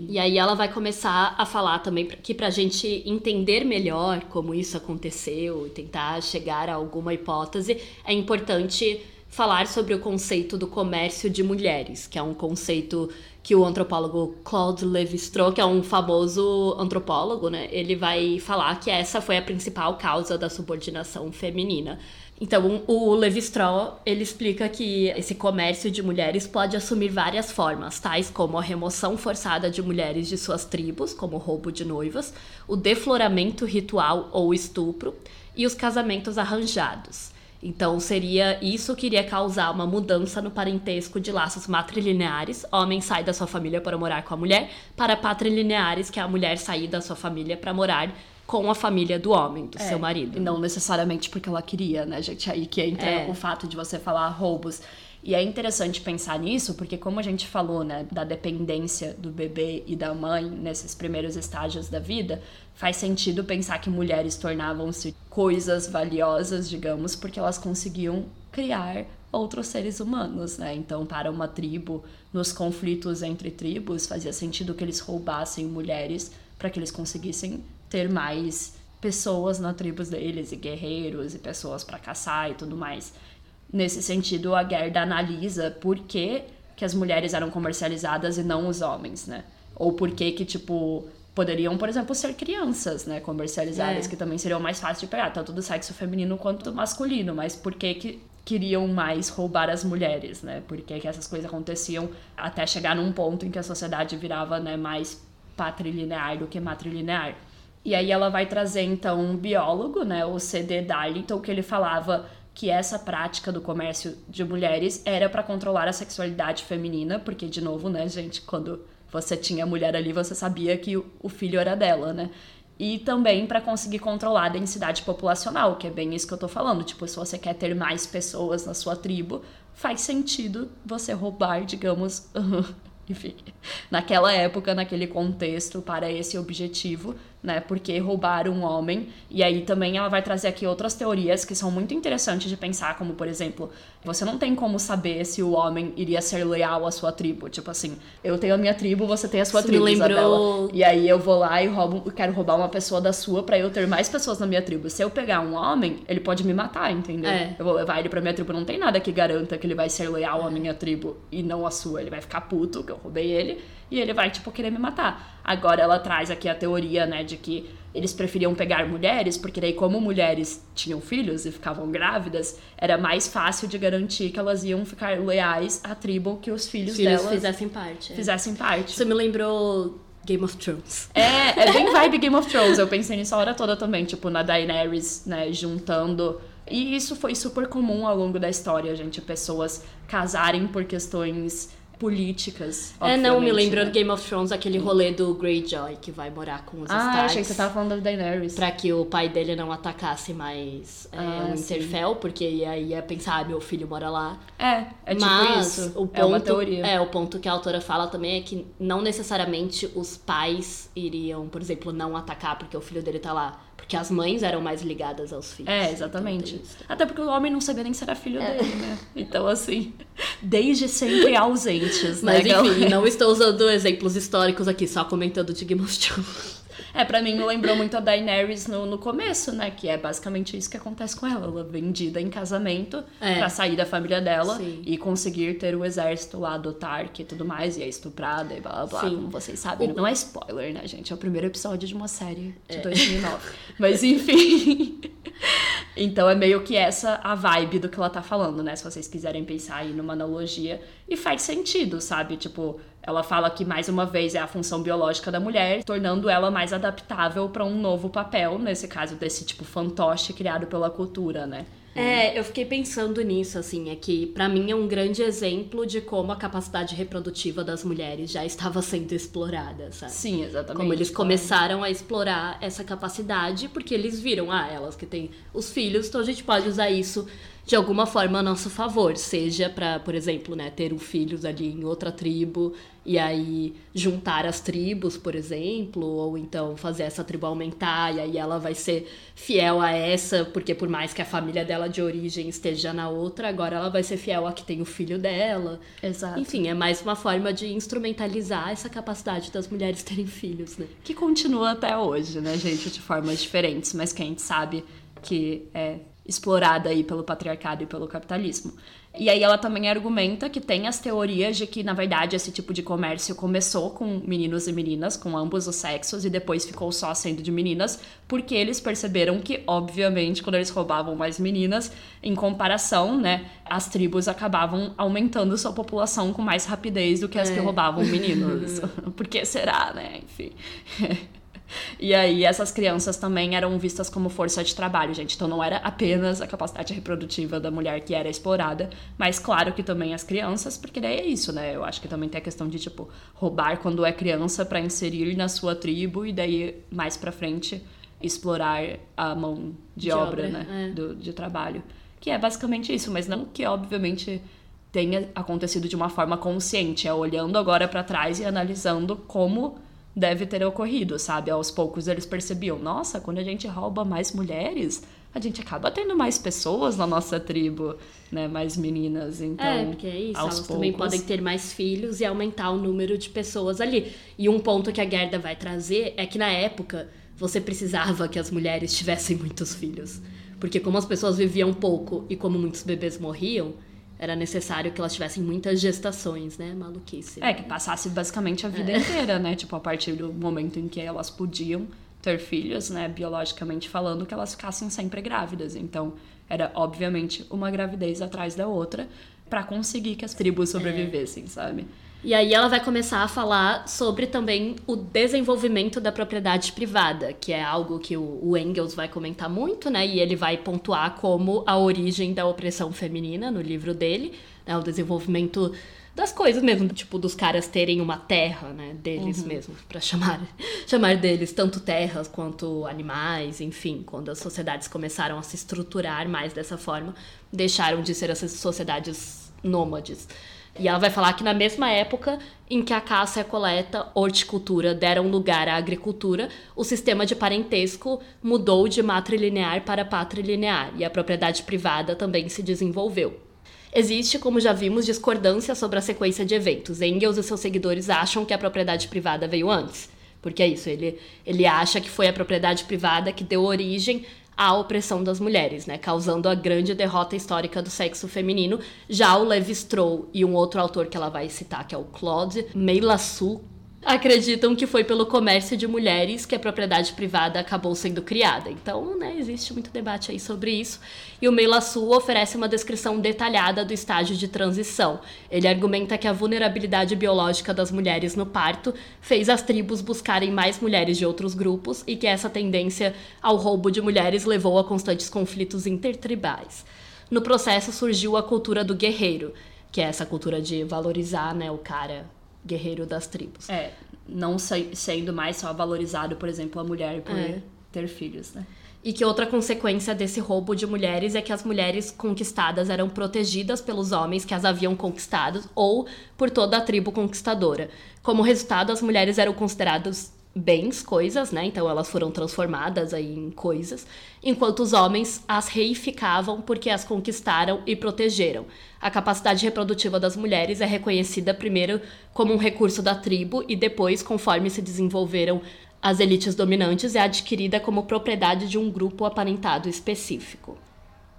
E aí ela vai começar a falar também que pra gente entender melhor como isso aconteceu e tentar chegar a alguma hipótese, é importante falar sobre o conceito do comércio de mulheres, que é um conceito que o antropólogo Claude Lévi-Strauss, que é um famoso antropólogo, né, ele vai falar que essa foi a principal causa da subordinação feminina. Então, o Levi-Strauss, ele explica que esse comércio de mulheres pode assumir várias formas, tais como a remoção forçada de mulheres de suas tribos, como o roubo de noivas, o defloramento ritual ou estupro e os casamentos arranjados. Então seria isso que iria causar uma mudança no parentesco de laços matrilineares. Homem sai da sua família para morar com a mulher, para patrilineares, que é a mulher sair da sua família para morar com a família do homem, do seu marido. E não necessariamente porque ela queria, né, gente? Aí que entra É. o fato de você falar roubos. E é interessante pensar nisso, porque como a gente falou, né, da dependência do bebê e da mãe nesses primeiros estágios da vida, faz sentido pensar que mulheres tornavam-se coisas valiosas, digamos, porque elas conseguiam criar outros seres humanos, né? Então, para uma tribo, nos conflitos entre tribos, fazia sentido que eles roubassem mulheres para que eles conseguissem ter mais pessoas na tribo deles, e guerreiros, e pessoas para caçar e tudo mais. Nesse sentido, a Gerda analisa por que, que as mulheres eram comercializadas e não os homens, né? Ou por que que, tipo, poderiam, por exemplo, ser crianças, né? Comercializadas, É. que também seriam mais fáceis de pegar, tanto do sexo feminino quanto do masculino. Mas por que que queriam mais roubar as mulheres, né? Por que que essas coisas aconteciam até chegar num ponto em que a sociedade virava, né, mais patrilinear do que matrilinear. E aí ela vai trazer então um biólogo, né, o C.D. Darlington, que ele falava que essa prática do comércio de mulheres era para controlar a sexualidade feminina, porque de novo, né, gente, quando você tinha mulher ali, você sabia que o filho era dela, né? E também para conseguir controlar a densidade populacional, que é bem isso que eu tô falando. Tipo, se você quer ter mais pessoas na sua tribo, faz sentido você roubar, digamos, enfim, naquela época, naquele contexto, para esse objetivo, né? Porque roubar um homem. E aí também ela vai trazer aqui outras teorias que são muito interessantes de pensar, como por exemplo, você não tem como saber se o homem iria ser leal à sua tribo. Tipo assim, eu tenho a minha tribo, você tem a sua Isso me tribo, lembrou- Isabela. E aí eu vou lá e roubo, quero roubar uma pessoa da sua pra eu ter mais pessoas na minha tribo. Se eu pegar um homem, ele pode me matar, entendeu? É. Eu vou levar ele pra minha tribo, não tem nada que garanta que ele vai ser leal à minha tribo e não à sua. Ele vai ficar puto que eu roubei ele e ele vai, tipo, querer me matar. Agora ela traz aqui a teoria, né, de que eles preferiam pegar mulheres, porque daí, como mulheres tinham filhos e ficavam grávidas, era mais fácil de garantir que elas iam ficar leais à tribo que os filhos, Os filhos delas fizessem parte. fizessem parte. Isso me lembrou Game of Thrones. É, é bem vibe Game of Thrones. Eu pensei nisso a hora toda também, tipo, na Daenerys, né, juntando. E isso foi super comum ao longo da história, gente. Pessoas casarem por questões políticas. É, não, me lembrou né? do Game of Thrones, aquele rolê do Greyjoy, que vai morar com os Ah, Starks. achei que você tava falando da Daenerys. Pra que o pai dele não atacasse mais é, Ah, o. Interfell, porque aí ia pensar, ah, meu filho mora lá. É, é tipo Mas isso. o ponto, é uma teoria. é, o ponto que a autora fala também é que não necessariamente os pais iriam, por exemplo, não atacar porque o filho dele tá lá. Porque as mães eram mais ligadas aos filhos. É, Então, exatamente. isso. Até porque o homem não sabia nem se era filho É. dele, né? Então, assim, desde sempre ausentes, né? Mas enfim, não estou usando exemplos históricos aqui, só comentando de Game of Thrones. É, pra mim me lembrou muito a Daenerys no, no começo, né? Que é basicamente isso que acontece com ela. Ela é vendida em casamento É. pra sair da família dela Sim. e conseguir ter o exército lá do Tark e tudo mais. E é estuprada e blá blá blá, Sim. como vocês sabem. Não é spoiler, né, gente? É o primeiro episódio de uma série de É. 2009. Mas enfim. Então é meio que essa a vibe do que ela tá falando, né? Se vocês quiserem pensar aí numa analogia. E faz sentido, sabe? Tipo, ela fala que mais uma vez é a função biológica da mulher, tornando ela mais adaptável pra um novo papel, nesse caso desse tipo fantoche criado pela cultura, né? É, eu fiquei pensando nisso, assim, é que pra mim é um grande exemplo de como a capacidade reprodutiva das mulheres já estava sendo explorada, sabe? Sim, exatamente. Como eles começaram a explorar essa capacidade, porque eles viram, ah, elas que têm os filhos, então a gente pode usar isso de alguma forma a nosso favor, seja pra, por exemplo, né, ter um filhos ali em outra tribo e aí juntar as tribos, por exemplo, ou então fazer essa tribo aumentar e aí ela vai ser fiel a essa, porque por mais que a família dela de origem esteja na outra, agora ela vai ser fiel a que tem o filho dela. Exato. Enfim, é mais uma forma de instrumentalizar essa capacidade das mulheres terem filhos, né? Que continua até hoje, né, gente? De formas diferentes, mas que a gente sabe que é explorada aí pelo patriarcado e pelo capitalismo. E aí ela também argumenta que tem as teorias de que, na verdade, esse tipo de comércio começou com meninos e meninas, com ambos os sexos, e depois ficou só sendo de meninas, porque eles perceberam que, obviamente, quando eles roubavam mais meninas, em comparação, né, as tribos acabavam aumentando sua população com mais rapidez do que as que roubavam meninos. Por que será, né? Enfim. E aí essas crianças também eram vistas como força de trabalho, gente. Então não era apenas a capacidade reprodutiva da mulher que era explorada, mas claro que também as crianças, porque daí é isso, né? Eu acho que também tem a questão de tipo roubar quando é criança para inserir na sua tribo e daí mais para frente explorar a mão de, De obra, obra, né, é. do, de trabalho. Que é basicamente isso, mas não que obviamente tenha acontecido de uma forma consciente, é olhando agora para trás e analisando como deve ter ocorrido, sabe? Aos poucos eles percebiam, nossa, quando a gente rouba mais mulheres, a gente acaba tendo mais pessoas na nossa tribo, né? Mais meninas, então. é, porque é isso, aos elas também poucos- podem ter mais filhos e aumentar o número de pessoas ali. E um ponto que a Gerda vai trazer é que na época você precisava que as mulheres tivessem muitos filhos. Porque como as pessoas viviam pouco e como muitos bebês morriam, era necessário que elas tivessem muitas gestações, né? Maluquice. É, que passasse basicamente a vida inteira, né? Tipo, a partir do momento em que elas podiam ter filhos, né? Biologicamente falando, que elas ficassem sempre grávidas. Então, era obviamente uma gravidez atrás da outra pra conseguir que as tribos sobrevivessem, sabe? E aí ela vai começar a falar sobre também o desenvolvimento da propriedade privada, que é algo que o, Engels vai comentar muito, né? E ele vai pontuar como a origem da opressão feminina no livro dele, né? O desenvolvimento das coisas mesmo, tipo dos caras terem uma terra, né, deles mesmos, pra chamar chamar deles tanto terras quanto animais, enfim, quando as sociedades começaram a se estruturar mais dessa forma, deixaram de ser essas sociedades nômades. E ela vai falar que na mesma época em que a caça e a coleta, horticultura deram lugar à agricultura, o sistema de parentesco mudou de matrilinear para patrilinear e a propriedade privada também se desenvolveu. Existe, como já vimos, discordância sobre a sequência de eventos. Engels e seus seguidores acham que a propriedade privada veio antes. Porque é isso, ele, ele acha que foi a propriedade privada que deu origem à opressão das mulheres, né, causando a grande derrota histórica do sexo feminino. Já o Levi Strauss e um outro autor que ela vai citar, que é o Claude Meillassoux, acreditam que foi pelo comércio de mulheres que a propriedade privada acabou sendo criada. Então, né, existe muito debate aí sobre isso. E o Meillassoux oferece uma descrição detalhada do estágio de transição. Ele argumenta que a vulnerabilidade biológica das mulheres no parto fez as tribos buscarem mais mulheres de outros grupos e que essa tendência ao roubo de mulheres levou a constantes conflitos intertribais. No processo surgiu a cultura do guerreiro, que é essa cultura de valorizar, né, o cara guerreiro das tribos. É, não se- sendo mais só valorizado, por exemplo, a mulher por É. ter filhos, né? E que outra consequência desse roubo de mulheres é que as mulheres conquistadas eram protegidas pelos homens que as haviam conquistado ou por toda a tribo conquistadora. Como resultado, as mulheres eram consideradas bens, coisas, né? Então elas foram transformadas aí em coisas, enquanto os homens as reificavam porque as conquistaram e protegeram. A capacidade reprodutiva das mulheres é reconhecida primeiro como um recurso da tribo e depois, conforme se desenvolveram as elites dominantes, é adquirida como propriedade de um grupo aparentado específico.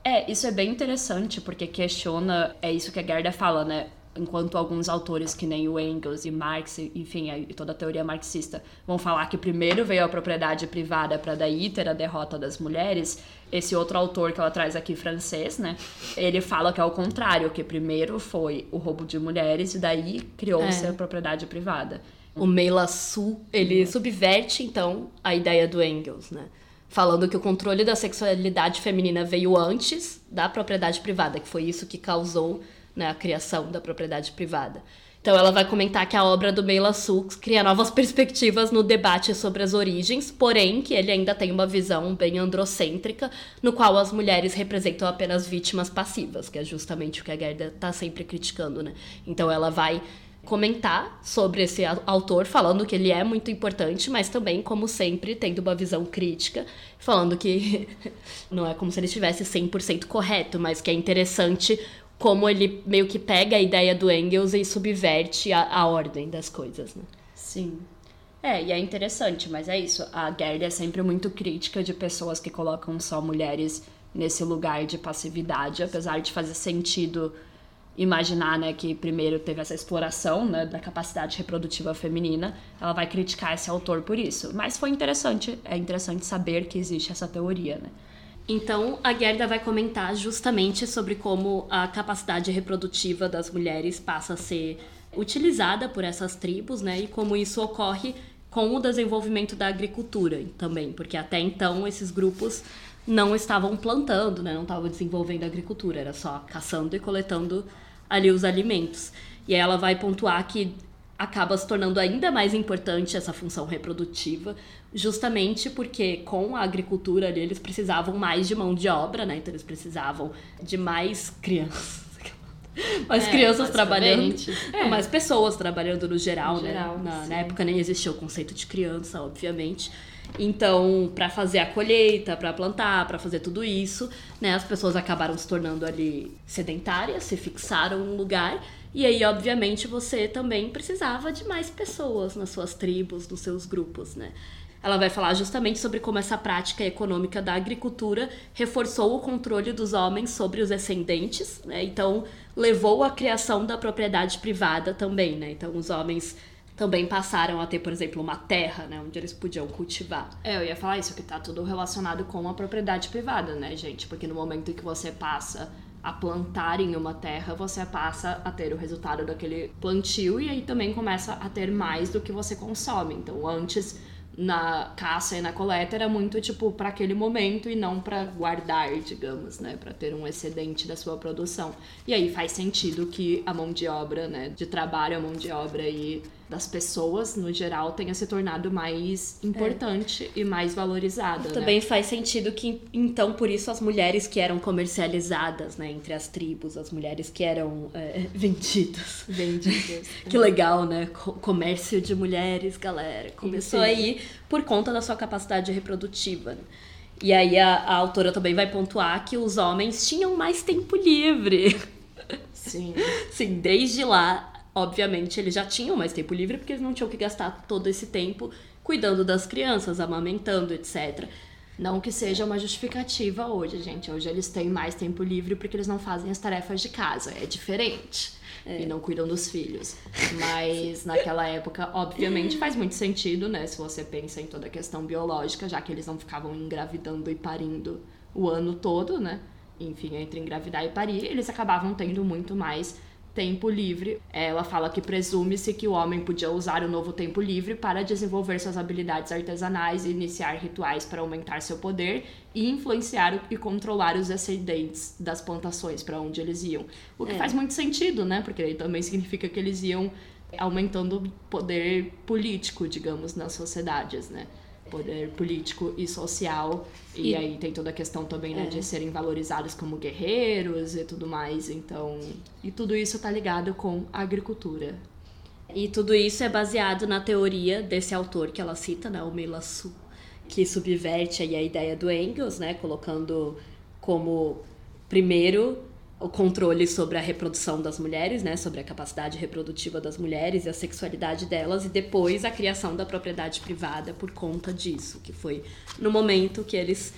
É, isso é bem interessante, porque questiona, é isso que a Gerda fala, né? Enquanto alguns autores, que nem o Engels e Marx, enfim, e toda a teoria marxista, vão falar que primeiro veio a propriedade privada para daí ter a derrota das mulheres, esse outro autor que ela traz aqui, francês, né? Ele fala que é o contrário, que primeiro foi o roubo de mulheres e daí criou-se É. a propriedade privada. O Meillassoux, ele subverte, então, a ideia do Engels, né? Falando que o controle da sexualidade feminina veio antes da propriedade privada, que foi isso que causou né, a criação da propriedade privada. Então ela vai comentar que a obra do Meillassoux cria novas perspectivas no debate sobre as origens, porém que ele ainda tem uma visão bem androcêntrica, no qual as mulheres representam apenas vítimas passivas, que é justamente o que a Gerda está sempre criticando, né? Então ela vai comentar sobre esse au- autor, falando que ele é muito importante, mas também, como sempre, tendo uma visão crítica, falando que não é como se ele estivesse 100% correto, mas que é interessante como ele meio que pega a ideia do Engels e subverte a, a ordem das coisas, né? Sim. É, e é interessante, mas é isso. A Gerda é sempre muito crítica de pessoas que colocam só mulheres nesse lugar de passividade, apesar de fazer sentido imaginar, né, que primeiro teve essa exploração, né, da capacidade reprodutiva feminina, ela vai criticar esse autor por isso. Mas foi interessante, é interessante saber que existe essa teoria, né? Então, a Gerda vai comentar justamente sobre como a capacidade reprodutiva das mulheres passa a ser utilizada por essas tribos, né? E como isso ocorre com o desenvolvimento da agricultura também, porque até então esses grupos não estavam plantando, né? não estavam desenvolvendo agricultura, era só caçando e coletando ali os alimentos. E ela vai pontuar que acaba se tornando ainda mais importante essa função reprodutiva, justamente porque com a agricultura ali eles precisavam mais de mão de obra, né? Então eles precisavam de mais crianças. Mais É, crianças trabalhando, é. mais pessoas trabalhando no geral, No né? geral, na, na época nem existia o conceito de criança, obviamente. Então, para fazer a colheita, para plantar, para fazer tudo isso, né, as pessoas acabaram se tornando ali sedentárias, se fixaram num lugar. E aí, obviamente, você também precisava de mais pessoas nas suas tribos, nos seus grupos, né? Ela vai falar justamente sobre como essa prática econômica da agricultura reforçou o controle dos homens sobre os descendentes, né? Então, levou à criação da propriedade privada também, né? Então, os homens também passaram a ter, por exemplo, uma terra, né, onde eles podiam cultivar. É, eu ia falar isso, que tá tudo relacionado com a propriedade privada, né, gente? Porque no momento em que você passa a plantar em uma terra, você passa a ter o resultado daquele plantio e aí também começa a ter mais do que você consome. Então, antes na caça e na coleta era muito tipo para aquele momento e não para guardar, digamos, né, para ter um excedente da sua produção. E aí faz sentido que a mão de obra, né, de trabalho, a mão de obra e das pessoas no geral tenha se tornado mais importante e mais valorizada, né? Também faz sentido que, então, por isso as mulheres que eram comercializadas, né, entre as tribos, as mulheres que eram é, vendidas. vendidas. Que legal, né? Co- Comércio de mulheres, galera. Começou Sim. aí por conta da sua capacidade reprodutiva. né? E aí a, a autora também vai pontuar que os homens tinham mais tempo livre. Sim. Sim, desde lá, obviamente, eles já tinham mais tempo livre porque eles não tinham que gastar todo esse tempo cuidando das crianças, amamentando, etc. Não que seja uma justificativa hoje, gente. Hoje eles têm mais tempo livre porque eles não fazem as tarefas de casa. É diferente. E não cuidam dos filhos. Mas naquela época, obviamente, faz muito sentido, né? Se você pensa em toda a questão biológica, já que eles não ficavam engravidando e parindo o ano todo, né? Enfim, entre engravidar e parir, eles acabavam tendo muito mais tempo livre. Ela fala que presume-se que o homem podia usar o novo tempo livre para desenvolver suas habilidades artesanais e iniciar rituais para aumentar seu poder e influenciar e controlar os ascendentes das plantações para onde eles iam. O que faz muito sentido, né? Porque aí também significa que eles iam aumentando o poder político, digamos, nas sociedades, né? Poder político e social. E, E- aí tem toda a questão também, né, de serem valorizados como guerreiros e tudo mais. Então. E tudo isso tá ligado com a agricultura. E tudo isso é baseado na teoria desse autor que ela cita, né, o Melassu, que subverte aí a ideia do Engels, né, colocando como primeiro o controle sobre a reprodução das mulheres, né, sobre a capacidade reprodutiva das mulheres e a sexualidade delas, e depois a criação da propriedade privada por conta disso, que foi no momento que eles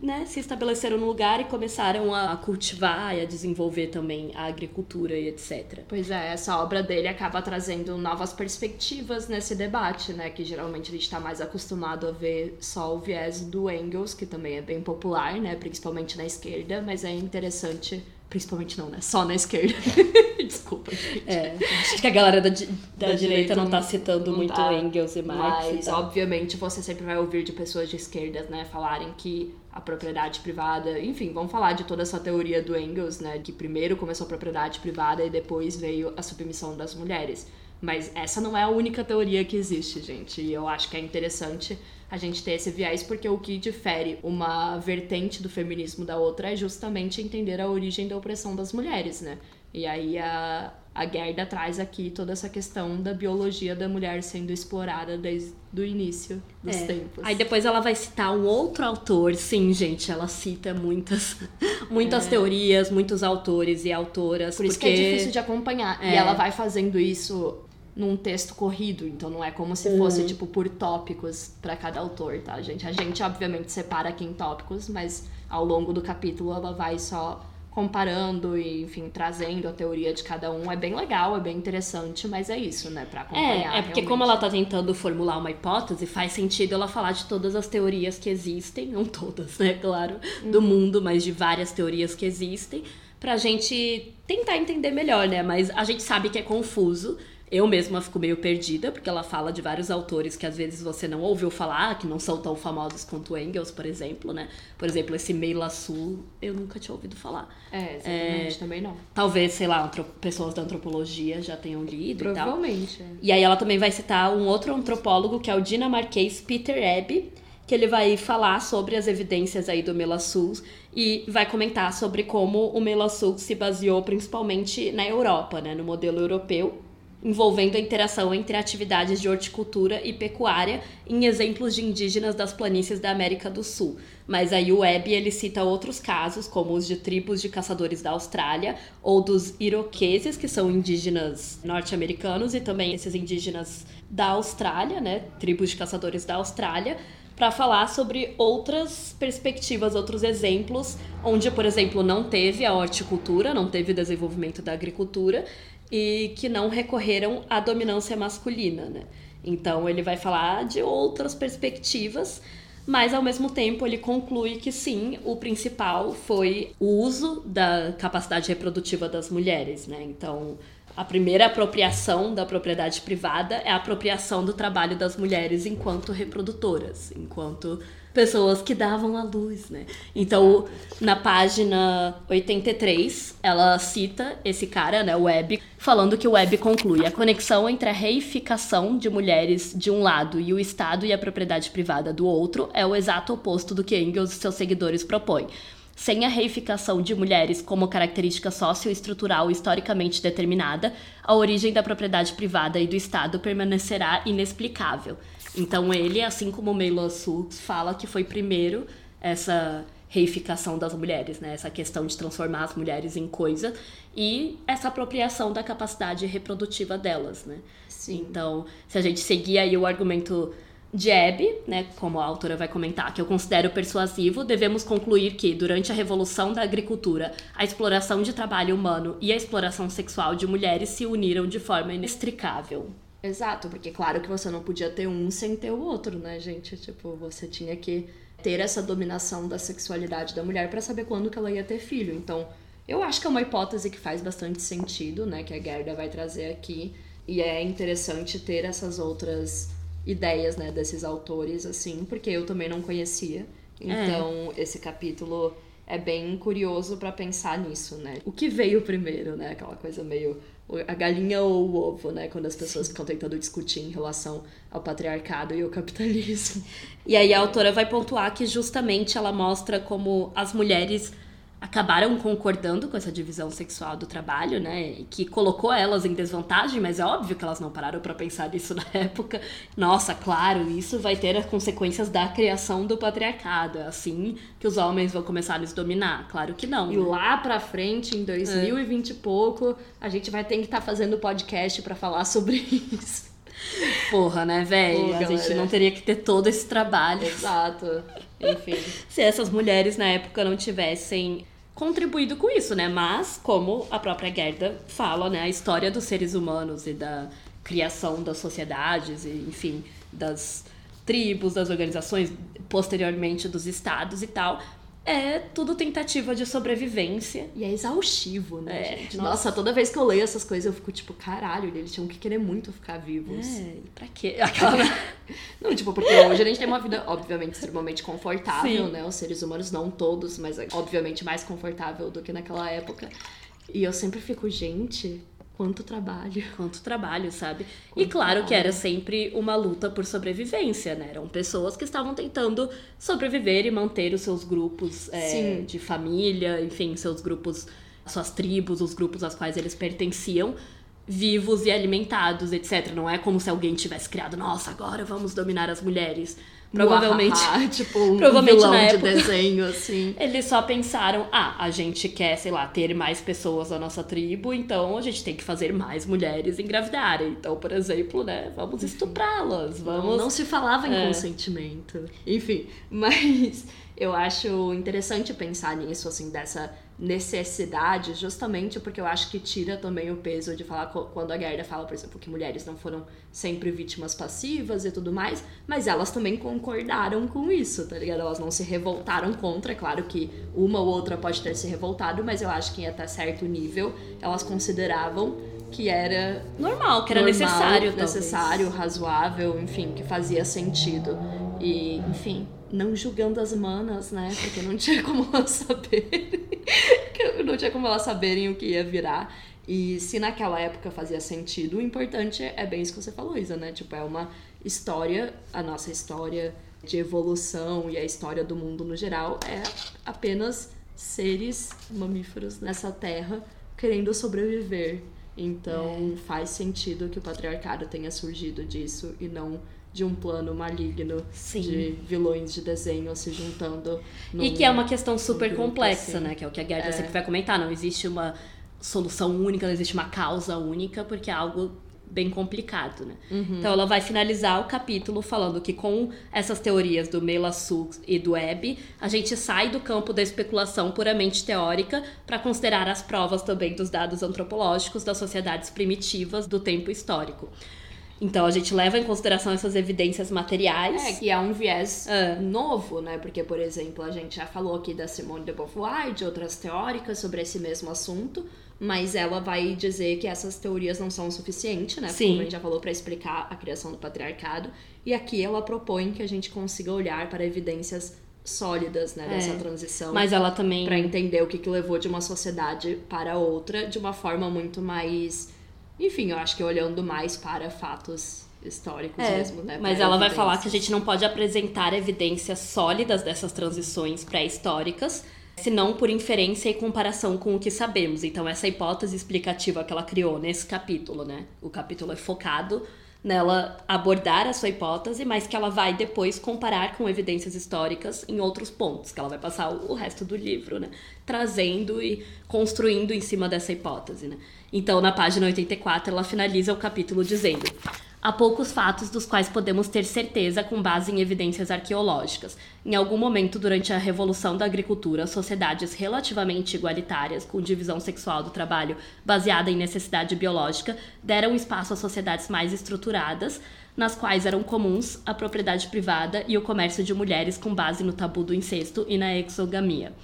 né, se estabeleceram no lugar e começaram a cultivar e a desenvolver também a agricultura e etc. Pois é, essa obra dele acaba trazendo novas perspectivas nesse debate, né? Que geralmente a gente tá mais acostumado a ver só o viés do Engels, que também é bem popular, né? Principalmente na esquerda, mas é interessante. Principalmente não, né? Só na esquerda. Desculpa, gente. É, acho que a galera da, di- da, Da direita direita não tá citando não muito tá. Engels e Marx. Mas, e obviamente, você sempre vai ouvir de pessoas de esquerdas, né, falarem que a propriedade privada, enfim, vamos falar de toda essa teoria do Engels, né, que primeiro começou a propriedade privada e depois veio a submissão das mulheres. Mas essa não é a única teoria que existe, gente. E eu acho que é interessante a gente ter esse viés, porque o que difere uma vertente do feminismo da outra é justamente entender a origem da opressão das mulheres, né? E aí a, a Gerda traz aqui toda essa questão da biologia da mulher sendo explorada desde o início dos É. tempos. Aí depois ela vai citar um outro autor. Sim, gente, ela cita muitas, muitas teorias, muitos autores e autoras. É. Por isso porque... que é difícil de acompanhar. E É. ela vai fazendo isso num texto corrido, então não é como se fosse, Uhum. tipo, por tópicos pra cada autor, tá, gente? A gente, obviamente, separa aqui em tópicos, mas ao longo do capítulo ela vai só comparando e, enfim, trazendo a teoria de cada um. É bem legal, é bem interessante, mas é isso, né, pra acompanhar. É, é porque realmente. como ela tá tentando formular uma hipótese, faz sentido ela falar de todas as teorias que existem, não todas, né, claro, do mundo, mas de várias teorias que existem, pra gente tentar entender melhor, né? Mas a gente sabe que é confuso. Eu mesma fico meio perdida, porque ela fala de vários autores que às vezes você não ouviu falar, que não são tão famosos quanto Engels, por exemplo, né? Por exemplo, esse Meila Sul, eu nunca tinha ouvido falar. É, exatamente, É, também não. Talvez, sei lá, pessoas da antropologia já tenham lido e tal. Provavelmente. é. E aí ela também vai citar um outro antropólogo, que é o dinamarquês Peter Ebbe, que ele vai falar sobre as evidências aí do Melassus e vai comentar sobre como o Melassus se baseou principalmente na Europa, né, no modelo europeu, envolvendo a interação entre atividades de horticultura e pecuária em exemplos de indígenas das planícies da América do Sul. Mas aí o Webb ele cita outros casos, como os de tribos de caçadores da Austrália ou dos iroqueses, que são indígenas norte-americanos, e também esses indígenas da Austrália, né, tribos de caçadores da Austrália, para falar sobre outras perspectivas, outros exemplos, onde, por exemplo, não teve a horticultura, não teve o desenvolvimento da agricultura e que não recorreram à dominância masculina, né? Então ele vai falar de outras perspectivas, mas ao mesmo tempo ele conclui que sim, o principal foi o uso da capacidade reprodutiva das mulheres, né? Então a primeira apropriação da propriedade privada é a apropriação do trabalho das mulheres enquanto reprodutoras, enquanto pessoas que davam à luz, né? Então, na página 83, ela cita esse cara, né, Webb, falando que o Webb conclui a conexão entre a reificação de mulheres de um lado e o Estado e a propriedade privada do outro é o exato oposto do que Engels e seus seguidores propõem. Sem a reificação de mulheres como característica socioestrutural historicamente determinada, a origem da propriedade privada e do Estado permanecerá inexplicável. Então ele, assim como Meila Sul, fala que foi primeiro essa reificação das mulheres, né? Essa questão de transformar as mulheres em coisa e essa apropriação da capacidade reprodutiva delas, né? Sim. Então, se a gente seguir aí o argumento Hebe, né, como a autora vai comentar, que eu considero persuasivo, devemos concluir que, durante a revolução da agricultura, a exploração de trabalho humano e a exploração sexual de mulheres se uniram de forma inextricável. Exato, porque claro que você não podia ter um sem ter o outro, né, gente? Tipo, você tinha que ter essa dominação da sexualidade da mulher pra saber quando que ela ia ter filho. Então, eu acho que é uma hipótese que faz bastante sentido, né, que a Gerda vai trazer aqui. E é interessante ter essas outras ideias, né, desses autores, assim, porque eu também não conhecia. Então, esse capítulo é bem curioso pra pensar nisso, né? O que veio primeiro, né? Aquela coisa meio a galinha ou o ovo, né? Quando as pessoas ficam tentando discutir em relação ao patriarcado e ao capitalismo. E aí a autora vai pontuar que justamente ela mostra como as mulheres acabaram concordando com essa divisão sexual do trabalho, né? Que colocou elas em desvantagem, mas é óbvio que elas não pararam para pensar nisso na época. Nossa, claro, isso vai ter as consequências da criação do patriarcado. É assim que os homens vão começar a nos dominar. Claro que não. E né? lá pra frente, em 2020 e pouco, a gente vai ter que estar fazendo podcast pra falar sobre isso. Porra, né, velho? A gente galera. não teria que ter todo esse trabalho. Exato. Enfim. se essas mulheres na época não tivessem contribuído com isso, né? Mas, como a própria Gerda fala, né? A história dos seres humanos e da criação das sociedades, e, enfim, das tribos, das organizações, posteriormente dos estados e tal, é tudo tentativa de sobrevivência. E é exaustivo, né, É, gente? nossa. Nossa. toda vez que eu leio essas coisas, eu fico tipo, caralho, eles tinham que querer muito ficar vivos. É, pra quê? Aquela... Não, tipo, porque hoje a gente tem uma vida, obviamente, extremamente confortável, Sim. né? Os seres humanos, não todos, mas obviamente mais confortável do que naquela época. E eu sempre fico, gente, quanto trabalho. Quanto trabalho, sabe? e Quanto claro que era sempre uma luta por sobrevivência, né? Eram pessoas que estavam tentando sobreviver e manter os seus grupos é, de família, enfim, seus grupos, suas tribos, os grupos aos quais eles pertenciam, vivos e alimentados, etc. Não é como se alguém tivesse criado, nossa, agora vamos dominar as mulheres. Provavelmente. Tipo, um provavelmente vilão na de época- desenho, assim. Eles só pensaram, ah, a gente quer, sei lá, ter mais pessoas na nossa tribo, então a gente tem que fazer mais mulheres engravidarem. Então, por exemplo, né, vamos estuprá-las, vamos... Não, não se falava em É. consentimento. Enfim, mas eu acho interessante pensar nisso, assim, dessa necessidade, justamente porque eu acho que tira também o peso de falar quando a Gerda fala, por exemplo, que mulheres não foram sempre vítimas passivas e tudo mais, mas elas também concordaram com isso, tá ligado? Elas não se revoltaram contra, é claro que uma ou outra pode ter se revoltado, mas eu acho que em até certo nível elas consideravam que era normal, que era normal, necessário, necessário, talvez. razoável, enfim, que fazia sentido. E, enfim, não julgando as manas, né? Porque não tinha como elas saberem. não tinha como elas saberem o que ia virar. E se naquela época fazia sentido, o importante é bem isso que você falou, Isa, né? Tipo, é uma história, a nossa história de evolução e a história do mundo no geral é apenas seres mamíferos nessa terra querendo sobreviver. Então É. faz sentido que o patriarcado tenha surgido disso e não de um plano maligno Sim. de vilões de desenho se juntando. E num- que é uma questão super complexa, assim. né? Que é o que a Gerda É. sempre vai comentar. Não existe uma solução única, não existe uma causa única, porque é algo bem complicado, né? Uhum. Então ela vai finalizar o capítulo falando que com essas teorias do Mela Sus e do Hebb, a gente sai do campo da especulação puramente teórica para considerar as provas também dos dados antropológicos das sociedades primitivas do tempo histórico. Então a gente leva em consideração essas evidências materiais. É, que é um viés É. novo, né? Porque, por exemplo, a gente já falou aqui da Simone de Beauvoir e de outras teóricas sobre esse mesmo assunto, mas ela vai dizer que essas teorias não são o suficiente, né? Sim. Como a gente já falou, para explicar a criação do patriarcado. E aqui ela propõe que a gente consiga olhar para evidências sólidas, né? Dessa É. transição. Mas ela também Pra entender o que, que levou de uma sociedade para outra de uma forma muito mais. Enfim, eu acho que olhando mais para fatos históricos É, mesmo, né? Mas ela vai falar que a gente não pode apresentar evidências sólidas dessas transições pré-históricas, senão por inferência e comparação com o que sabemos. Então, essa hipótese explicativa que ela criou nesse capítulo, né? O capítulo é focado nela abordar a sua hipótese, mas que ela vai depois comparar com evidências históricas em outros pontos, que ela vai passar o resto do livro, né? Trazendo e construindo em cima dessa hipótese, né? Então, na página 84, ela finaliza o capítulo dizendo: Há poucos fatos dos quais podemos ter certeza com base em evidências arqueológicas. Em algum momento durante a Revolução da Agricultura, sociedades relativamente igualitárias, com divisão sexual do trabalho baseada em necessidade biológica, deram espaço a sociedades mais estruturadas, nas quais eram comuns a propriedade privada e o comércio de mulheres com base no tabu do incesto e na exogamia.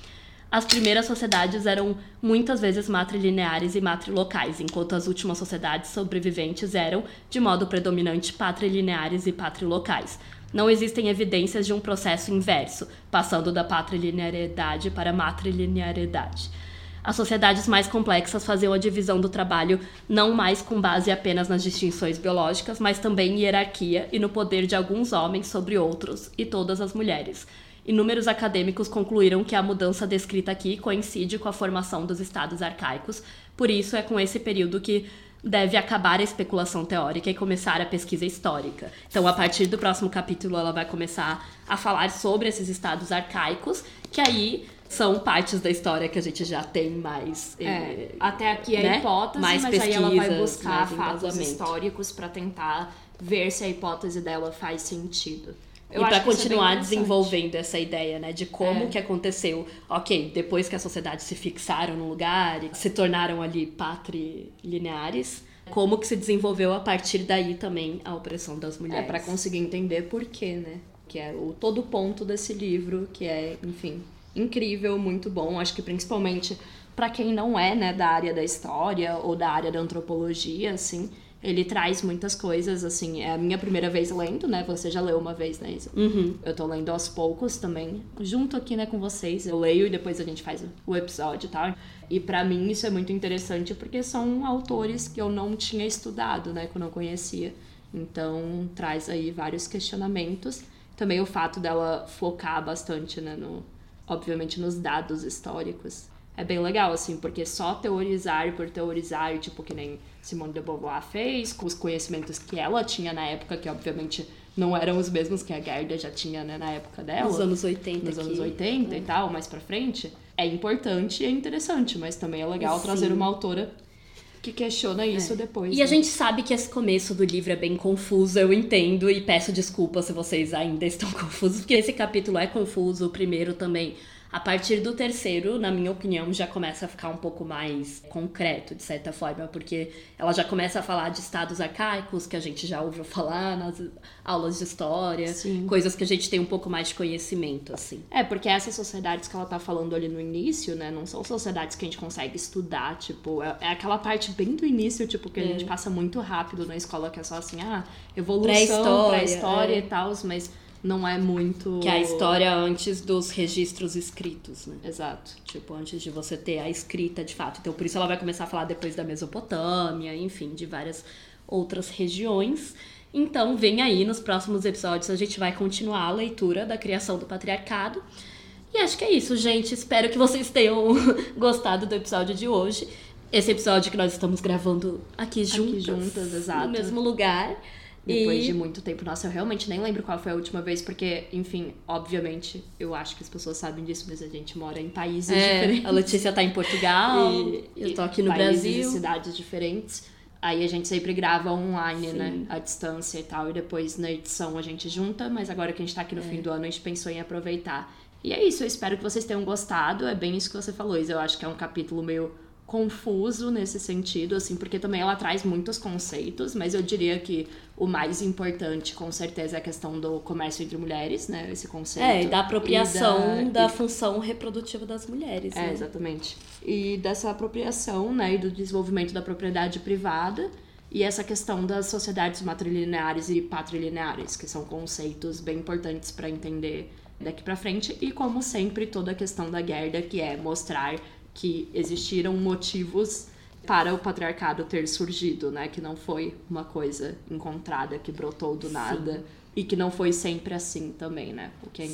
As primeiras sociedades eram muitas vezes matrilineares e matrilocais, enquanto as últimas sociedades sobreviventes eram, de modo predominante, patrilineares e patrilocais. Não existem evidências de um processo inverso, passando da patrilinearidade para a matrilinearidade. As sociedades mais complexas faziam a divisão do trabalho não mais com base apenas nas distinções biológicas, mas também em hierarquia e no poder de alguns homens sobre outros e todas as mulheres. Inúmeros acadêmicos concluíram que a mudança descrita aqui coincide com a formação dos estados arcaicos, por isso é com esse período que deve acabar a especulação teórica e começar a pesquisa histórica. Então, a partir do próximo capítulo, ela vai começar a falar sobre esses estados arcaicos, que aí são partes da história que a gente já tem mais. É, eh, até aqui é né? hipótese, Mais mas aí ela vai buscar fatos históricos pra tentar ver se a hipótese dela faz sentido. Eu e para é continuar interessante. desenvolvendo essa ideia, né, de como É. que aconteceu, ok, depois que a sociedade se fixaram no lugar e se tornaram ali patrilineares, como que se desenvolveu a partir daí também a opressão das É, mulheres. pra conseguir entender por quê, né? Que é o todo o ponto desse livro, que é, enfim, incrível, muito bom. Acho que principalmente pra quem não é, né, da área da história ou da área da antropologia, assim, ele traz muitas coisas, assim, é a minha primeira vez lendo, né? Você já leu uma vez, né, Isa? Uhum. Eu tô lendo aos poucos também, junto aqui, né, com vocês. Eu leio e depois a gente faz o episódio, tá? E pra mim isso é muito interessante porque são autores que eu não tinha estudado, né, que eu não conhecia. Então traz aí vários questionamentos. Também o fato dela focar bastante, né, no, obviamente nos dados históricos. É bem legal, assim, porque só teorizar por teorizar, tipo, que nem Simone de Beauvoir fez, com os conhecimentos que ela tinha na época, que obviamente não eram os mesmos que a Gerda já tinha, né, na época dela. Nos anos 80 Nos anos 80 e tal, mais pra frente. É importante e é interessante, mas também é legal Sim. trazer uma autora que questiona isso depois. E a né? gente sabe que esse começo do livro é bem confuso, eu entendo, e peço desculpas se vocês ainda estão confusos, porque esse capítulo é confuso, o primeiro também A partir do terceiro, na minha opinião, já começa a ficar um pouco mais concreto, de certa forma, porque ela já começa a falar de estados arcaicos que a gente já ouviu falar nas aulas de história, Sim. coisas que a gente tem um pouco mais de conhecimento, assim. É, porque essas sociedades que ela tá falando ali no início, né, não são sociedades que a gente consegue estudar, tipo, é, é aquela parte bem do início, tipo, que a gente passa muito rápido na escola, que é só assim, ah, evolução, Pré-história, pré-história é. e tal, mas não é muito... Que é a história antes dos registros escritos, né? Exato. Tipo, antes de você ter a escrita de fato. Então, por isso ela vai começar a falar depois da Mesopotâmia, enfim, de várias outras regiões. Então, vem aí nos próximos episódios a gente vai continuar a leitura da criação do patriarcado. E acho que é isso, gente. Espero que vocês tenham gostado do episódio de hoje. Esse episódio que nós estamos gravando aqui juntas, juntas, exato. no mesmo lugar. Depois e... de muito tempo. Nossa, eu realmente nem lembro qual foi a última vez, porque, enfim, obviamente, eu acho que as pessoas sabem disso, mas a gente mora em países É, diferentes. a Letícia tá em Portugal, e, eu tô aqui no países Brasil. E cidades diferentes. Aí a gente sempre grava online, Sim. né? À distância e tal. E depois na edição a gente junta, mas agora que a gente tá aqui no É. fim do ano, a gente pensou em aproveitar. E é isso, eu espero que vocês tenham gostado. É bem isso que você falou, Isa. Eu acho que é um capítulo meio confuso nesse sentido, assim, porque também ela traz muitos conceitos, mas eu diria que o mais importante, com certeza, é a questão do comércio entre mulheres, né? Esse conceito. É, e da apropriação E da, e função reprodutiva das mulheres. é, né? exatamente. E dessa apropriação, né, e do desenvolvimento da propriedade privada e essa questão das sociedades matrilineares e patrilineares, que são conceitos bem importantes para entender daqui para frente e como sempre toda a questão da Gerda, que é mostrar que existiram motivos para o patriarcado ter surgido, né, que não foi uma coisa encontrada que brotou do nada e que não foi sempre assim também, né? O que é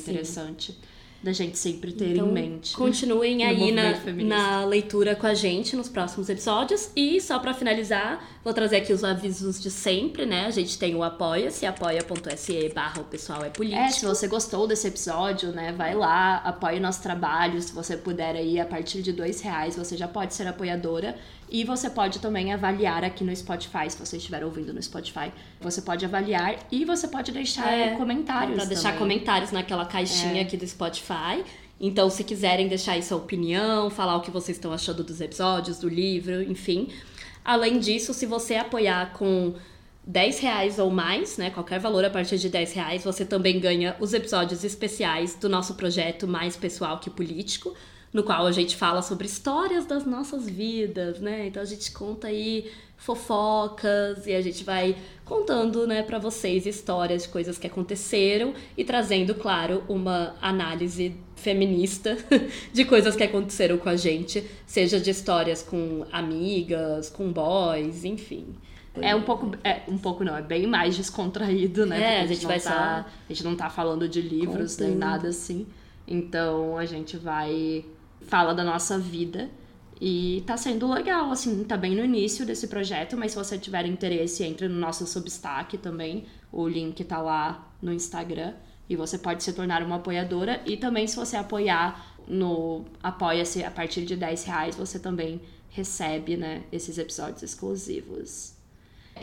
Sim. Da gente sempre ter Então, em mente. Continuem aí na, feminista. na leitura com a gente nos próximos episódios. E só pra finalizar, vou trazer aqui os avisos de sempre, né? A gente tem o Apoia-se, apoia.se barra o pessoal é político. É, se você gostou desse episódio, né, vai lá, apoie nosso trabalho. Se você puder aí, a partir de dois reais, você já pode ser apoiadora. E você pode também avaliar aqui no Spotify, se você estiver ouvindo no Spotify. Você pode avaliar e você pode deixar É, comentários Pra deixar também. comentários naquela caixinha É. aqui do Spotify. Então, se quiserem deixar aí sua opinião, falar o que vocês estão achando dos episódios, do livro, enfim. Além disso, se você apoiar com 10 reais ou mais, né? Qualquer valor a partir de 10 reais, você também ganha os episódios especiais do nosso projeto Mais Pessoal que Político, no qual a gente fala sobre histórias das nossas vidas, né? Então a gente conta aí fofocas e a gente vai contando, né, para vocês histórias de coisas que aconteceram e trazendo, claro, uma análise feminista de coisas que aconteceram com a gente, seja de histórias com amigas, com boys, enfim. É um pouco, é um pouco não, é bem mais descontraído, né? É, a gente não vai tá, só a gente não tá falando de livros nem contando. nada assim. Então a gente vai fala da nossa vida. E tá sendo legal, assim, tá bem no início desse projeto, mas se você tiver interesse, entre no nosso Substack também, o link tá lá no Instagram. E você pode se tornar uma apoiadora. E também se você apoiar no Apoia-se a partir de 10 reais, você também recebe, né, esses episódios exclusivos.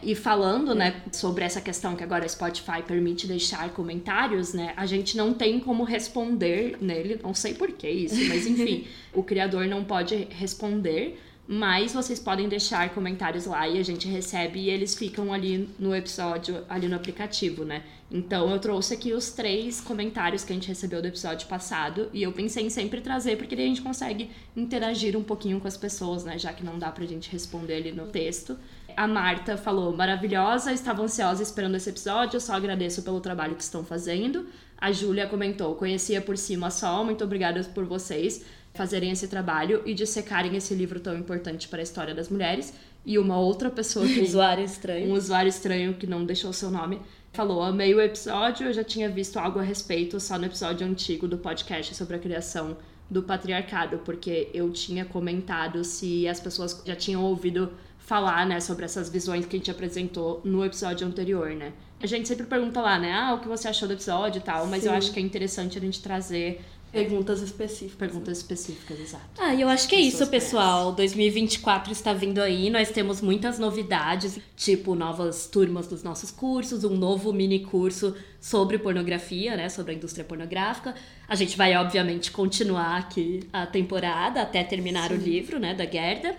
E falando, né, sobre essa questão que agora o Spotify permite deixar comentários, né, a gente não tem como responder nele, não sei por que isso, mas enfim, o criador não pode responder, mas vocês podem deixar comentários lá e a gente recebe e eles ficam ali no episódio, ali no aplicativo, né? Então eu trouxe aqui os três comentários que a gente recebeu do episódio passado e eu pensei em sempre trazer porque daí a gente consegue interagir um pouquinho com as pessoas, né, já que não dá pra gente responder ali no texto. A Marta falou: maravilhosa, estava ansiosa esperando esse episódio, só agradeço pelo trabalho que estão fazendo. A Júlia comentou: conhecia por cima só, muito obrigada por vocês fazerem esse trabalho e dissecarem esse livro tão importante para a história das mulheres. E uma outra pessoa que Usuário estranho. um usuário estranho que não deixou seu nome falou: Amei o episódio, eu já tinha visto algo a respeito só no episódio antigo do podcast sobre a criação do patriarcado, porque eu tinha comentado se as pessoas já tinham ouvido falar, né, sobre essas visões que a gente apresentou no episódio anterior, né? A gente sempre pergunta lá, né, ah, o que você achou do episódio e tal, mas eu Sim. acho que é interessante a gente trazer Perguntas específicas. Perguntas específicas, exato. Ah, e eu acho que é isso, pessoal. 2024 está vindo aí, nós temos muitas novidades, tipo novas turmas dos nossos cursos, um novo mini curso sobre pornografia, né, sobre a indústria pornográfica. A gente vai, obviamente, continuar aqui a temporada até terminar o livro, né, da Gerda.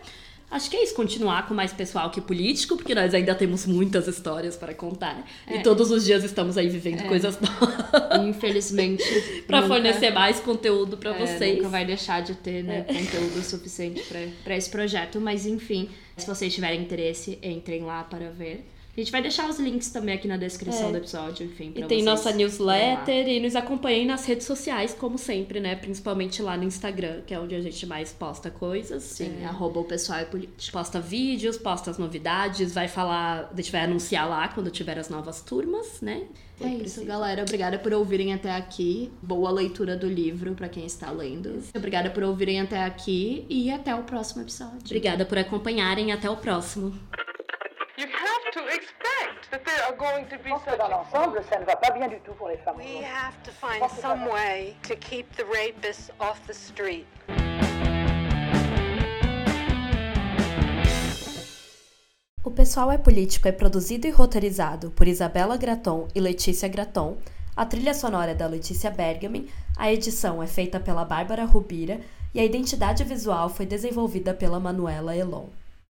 Acho que é isso, continuar com mais pessoal que político, porque nós ainda temos muitas histórias para contar. E todos os dias estamos aí vivendo coisas novas. Infelizmente. para fornecer mais conteúdo para É, vocês. Nunca vai deixar de ter né, conteúdo suficiente para esse projeto, mas enfim, se vocês tiverem interesse, entrem lá para ver. A gente vai deixar os links também aqui na descrição É. do episódio, enfim. E pra tem vocês nossa newsletter e nos acompanhem nas redes sociais, como sempre, né? Principalmente lá no Instagram, que é onde a gente mais posta coisas. Sim, É, arroba o pessoal é político. posta vídeos, posta as novidades, vai falar, a gente vai anunciar lá quando tiver as novas turmas, né? É isso, galera. Obrigada por ouvirem até aqui. Boa leitura do livro para quem está lendo. Obrigada por ouvirem até aqui e até o próximo episódio. Obrigada por acompanharem, até o próximo. You have to expect that there are going to be such dans l'ensemble, ça ne va pas bien du tout pour les femmes. We have to find some way to keep the rapists off the street. O Pessoal é Político é produzido e roteirizado por Isabela Graton e Letícia Graton. A trilha sonora é da Letícia Bergamin, a edição é feita pela Bárbara Rubira e a identidade visual foi desenvolvida pela Manuela Elon.